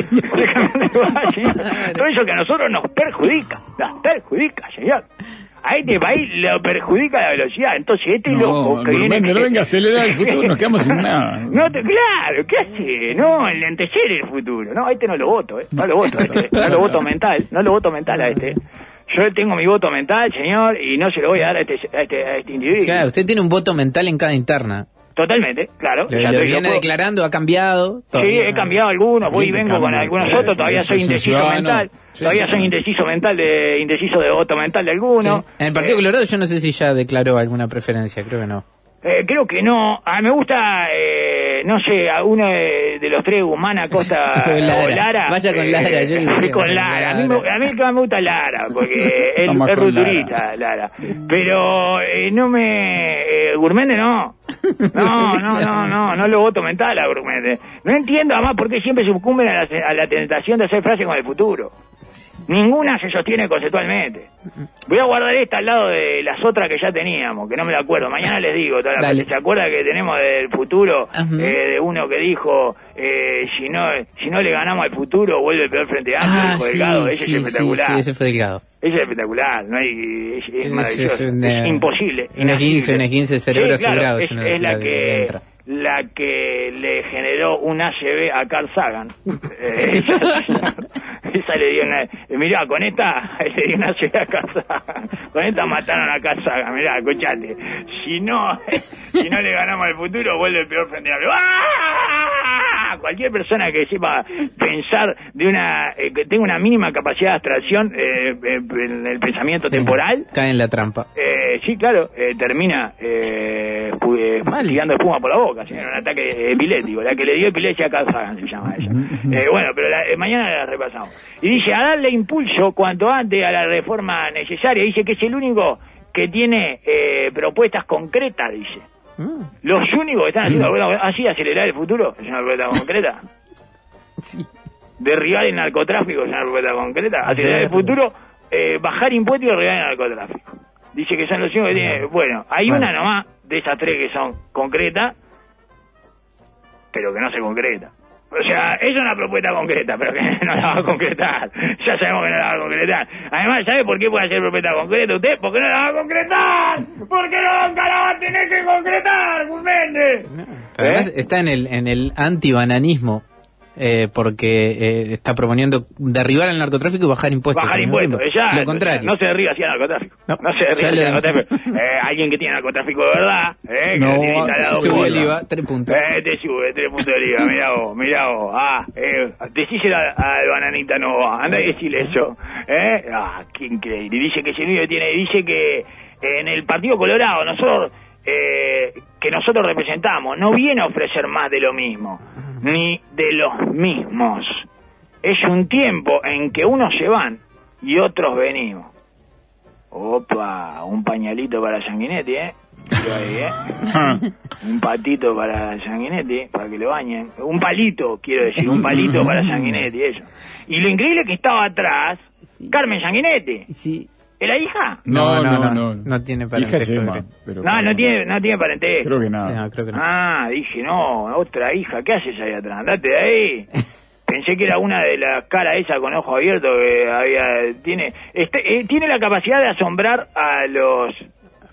todo eso que a nosotros nos perjudica, nos perjudica, señor. A este país lo perjudica la velocidad, entonces este No, loco que viene no venga a acelerar el futuro, nos quedamos sin nada. no, te, claro, ¿qué hace? No, enlentecer el futuro. No, a este no lo voto, ¿eh? No lo voto a este. No lo voto mental. No lo voto mental a este. Yo tengo mi voto mental, señor, y no se lo voy a dar a este, a este, a este individuo. Claro, usted tiene un voto mental en cada interna. Totalmente, claro. Lo, exacto, lo viene declarando, ha cambiado. Sí, he cambiado algunos, voy y vengo con algunos otros, todavía soy indeciso ciudadano. mental. Sí, todavía sí. soy indeciso mental de indeciso de voto mental de alguno. En el Partido Eh, Colorado yo no sé si ya declaró alguna preferencia, creo que no. Eh, creo que no. A mí me gusta, eh, no sé, a uno de, de los tres, Guzmán, Acosta O Lara. o Lara. Vaya con Lara, yo con con Lara. A mí, Lara. me, a mí el que más me gusta Lara, porque es, Vamos es ruturista, Lara. Pero eh, no me... Eh, Gourmende no. No, no, no, no, no lo voto mental a Gourmende. No entiendo además por qué siempre sucumben a la, a la tentación de hacer frases con el futuro. Ninguna se sostiene conceptualmente. Voy a guardar esta al lado de las otras que ya teníamos, que no me la acuerdo. Mañana les digo. Toda la. ¿Se acuerda que tenemos del futuro? Eh, de uno que dijo, eh, si no si no le ganamos al futuro, vuelve el peor frente a Ah, dijo sí, Delgado. Ese sí, es sí, espectacular. sí, ese fue delgado. Ese es espectacular, no hay, es, es Es- maravilloso. es imposible. un esguince, inasible. un esguince de cerebro Sí, claro, Es, una- la, que entra. La que le generó un ACV a Carl Sagan. Eh, esa, esa le dio una... Mirá, con esta le dio una ACV a Carl Sagan. Con esta mataron a Carl Sagan. Mirá, escuchate. Si no, si no le ganamos al futuro, vuelve el peor frente a ¡Ah! Cualquier persona que sepa pensar de una... eh, que tenga una mínima capacidad de abstracción eh, eh, en el pensamiento Sí. temporal... Cae en la trampa. Eh, sí, claro, termina eh, tirando espuma por la boca, señor, un ataque epiléptico. La que le dio epilepsia a Carl se llama ella. Bueno, pero la- mañana la repasamos. Y dice, a darle impulso cuanto antes a la reforma necesaria. Dice que es el único que tiene eh, propuestas concretas, dice. Mm. Los únicos que están haciendo propuestas- así acelerar el futuro, es una propuesta concreta. Sí. Derribar el narcotráfico es una propuesta concreta. Acelerar el futuro, eh, bajar impuestos y derribar el narcotráfico. Dice que son los únicos que tienen... Bueno, hay Bueno. una nomás de esas tres que son concretas, pero que no se concreta. O sea, es una propuesta concreta, pero que no la va a concretar. Ya sabemos que no la va a concretar. Además, ¿sabe por qué puede hacer propuesta concreta usted? Porque no la va a concretar. Porque no nunca va que concretar. Además, ¿Eh? está en el, en el antibananismo, eh, porque eh, está proponiendo derribar el narcotráfico y bajar impuestos. Bajar al impuestos, Lo contrario. no se derriba hacia narcotráfico. No, No, se derriba hacia le- narcotráfico. Eh, alguien que tiene narcotráfico de verdad, eh, que No, tiene instalado Sube el IVA, tres puntos. Eh, te sube, tres puntos de liga, mirá vos, mirá vos. Ah, eh, decíselo al, al bananita Nova, anda y decirle eso. Eh, ah, qué increíble. Dice que es el único que tiene, dice que en el Partido Colorado, nosotros, eh, que nosotros representamos, no viene a ofrecer más de lo mismo, ni de los mismos. Es un tiempo en que unos se van y otros venimos. Opa, un pañalito para Sanguinetti, ¿eh? Ahí, ¿eh? Un patito para Sanguinetti, para que lo bañen. Un palito, quiero decir, un palito para Sanguinetti, eso. Y lo increíble es que estaba atrás Carmen Sanguinetti. Sí. ¿Es la hija? No, no, no. no, no tiene Hija parentesco, es Emma, creo. pero No, no tiene, no tiene parentesco. Creo que nada. No, creo que no. Ah, dije, no, otra hija, ¿qué haces ahí atrás? Andate de ahí. Pensé que era una de las caras esa con ojo abierto que había, tiene, este, eh, tiene la capacidad de asombrar a los,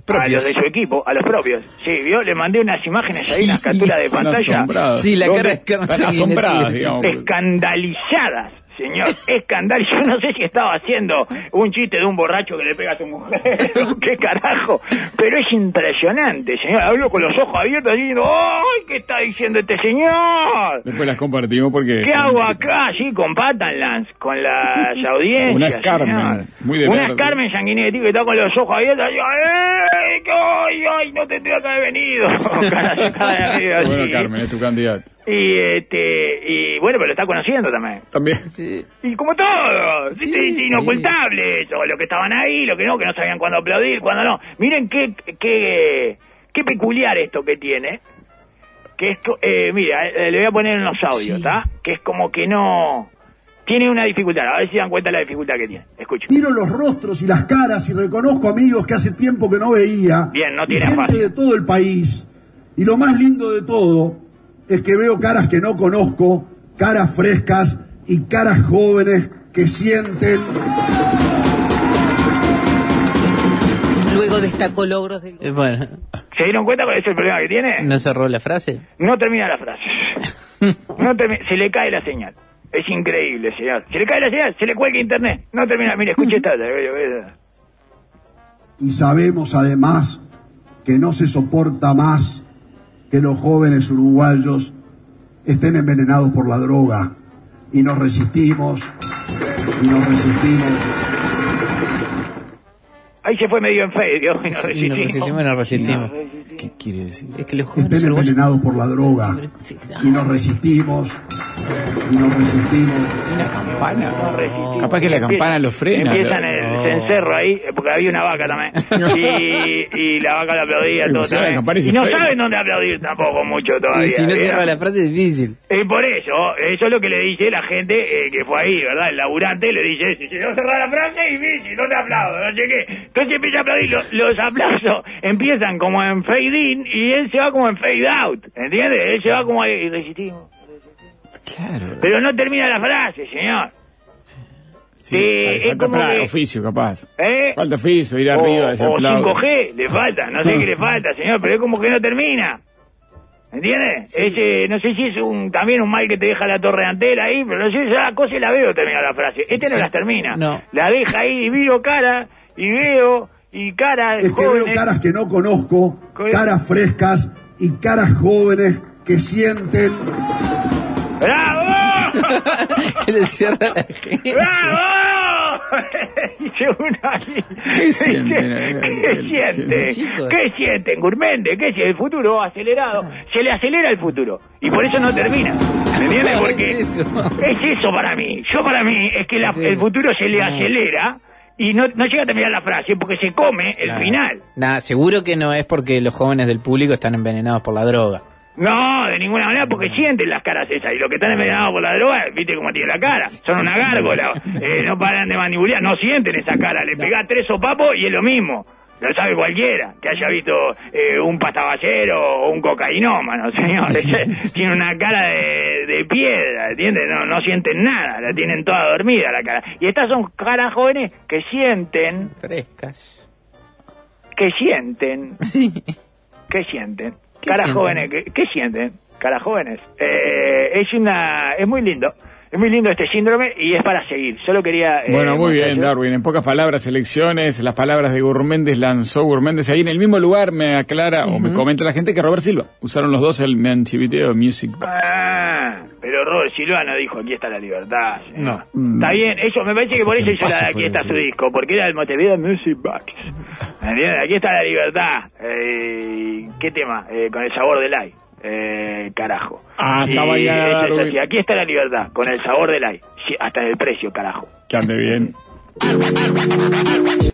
a los de su equipo, a los propios. Sí, vio, le mandé unas imágenes ahí, unas capturas de pantalla. asombrados. Sí, la cara Sanguinetti. asombradas, digamos. Escandalizadas, señor, escandal. Yo no sé si estaba haciendo un chiste de un borracho que le pega a su mujer, qué carajo, pero es impresionante, señor. Hablo con los ojos abiertos diciendo, ¡ay, qué está diciendo este señor! Después las compartimos porque... ¿Qué hago acá? Sí, con Patanlands, con las audiencias. Una es Carmen, muy de Una verde. es Carmen Sanguinetti que está con los ojos abiertos. y, ¡Ay, ay, ay, no tendría que haber venido! Bueno. Carmen, es tu candidato. Y, este, y bueno, pero lo está conociendo también. También. Sí. Y como todo, Sí. Es sí. inocultable eso, los que estaban ahí, los que no, que no sabían cuándo aplaudir, cuándo no. Miren qué, qué, qué peculiar esto que tiene. Que es, co- eh, mira, eh, le voy a poner en los audios, ¿está? Que es como que no... Tiene una dificultad, a ver si dan cuenta de la dificultad que tiene. Escuchen. Miro los rostros y las caras y reconozco amigos que hace tiempo que no veía. Bien, no y tiene gente fácil. de todo el país. Y lo más lindo de todo es que veo caras que no conozco, caras frescas y caras jóvenes que sienten Luego destacó logros del Eh, Bueno, ¿Se dieron cuenta cuál es el problema que tiene? ¿no cerró la frase? No termina la frase. No termi- se le cae la señal. Es increíble, señor. Se le cae la señal, se le cuelga internet. No termina. Mire, escuche esta. y sabemos además que no se soporta más que los jóvenes uruguayos estén envenenados por la droga y nos resistimos y nos resistimos Ahí se fue medio en feio. Y nos Sí, nos resistimos, nos resistimos. ¿Qué quiere decir? Es que los jóvenes estén uruguayos- envenenados por la droga y nos resistimos y nos resistimos Nos resistimos. Capaz que la campana lo frena, Empiezan ¿no? el, cencerro ahí, porque había una vaca también. Y, y la vaca le aplaudía todo también. y no saben dónde aplaudir tampoco mucho todavía. Y si no cierra la frase es difícil. Y por eso, eso es lo que le dice la gente eh, que fue ahí, ¿verdad? El laburante le dice, si no cerrar la frase, y bici, no te aplaudo, no sé qué. Entonces empieza a aplaudir, los, los aplausos empiezan como en fade in y él se va como en fade out, ¿entiendes? Él se va como resistimos. Claro. Pero no termina la frase, señor. Sí, Eh, es como que- oficio, capaz. ¿Eh? Falta oficio, ir O, arriba de ese o aplauso. 5G, le falta, no sé qué le falta, señor, pero es como que no termina. ¿Entiendes? Ese, no sé si es un también un mal que te deja la torre antera ahí, pero no sé, esa cosa la veo terminar la frase. Este no las termina. No. La deja ahí y veo cara, y veo, y cara Es que veo jóvenes. caras que no conozco, caras frescas y caras jóvenes que sienten ¡Bravo! Se le cierra la gente. ¡Bravo! Dice uno ahí. ¿Qué sienten? ¿Qué? Chicos. ¿Qué sienten, Gourmende? ¿Qué sienten? El futuro acelerado. Se le acelera el futuro. Y por eso no termina. ¿Me entiendes? Porque Es eso. es eso para mí. Yo para mí es que la- el futuro se le No. acelera y no, no llega a terminar la frase porque se come el Claro. final. Nada, seguro que no es porque los jóvenes del público están envenenados por la droga. No, de ninguna manera, porque sienten las caras esas. Y los que están envenenados por la droga, viste cómo tiene la cara. Son una gárgola. Eh, no paran de manipular, no sienten esa cara. Le pegás tres sopapos y es lo mismo. Lo sabe cualquiera que haya visto eh, un pastaballero o un cocainómano, señor. Tiene una cara de, de piedra, ¿entiendes? No, no sienten nada, la tienen toda dormida la cara. Y estas son caras jóvenes que sienten, Frescas. que sienten, Sí. ¿Qué sienten? ¿Qué Caras jóvenes, ¿qué, qué sienten? Caras jóvenes. Eh, es una, es muy lindo. Es muy lindo este síndrome y es para seguir. Solo quería... eh, Bueno, muy bien, Darwin. En pocas palabras, elecciones, las palabras de Gourméndez lanzó Gourméndez. Ahí en el mismo lugar me aclara o me comenta la gente que Robert Silva. Usaron los dos el Montevideo Music Box. Ah, pero Robert Silvano dijo, aquí está la libertad. señor". No. Está bien, eso me parece que Hace por eso hizo la, aquí está su disco, porque era el Montevideo Music Box. Aquí está la libertad. Eh, ¿Qué tema? Eh, con el sabor del ay. Eh, carajo. Ah, Sí, está bailada, eso es Darwin. así. Aquí está la libertad, con el sabor del ay. Sí, hasta el precio, carajo. Que ande bien.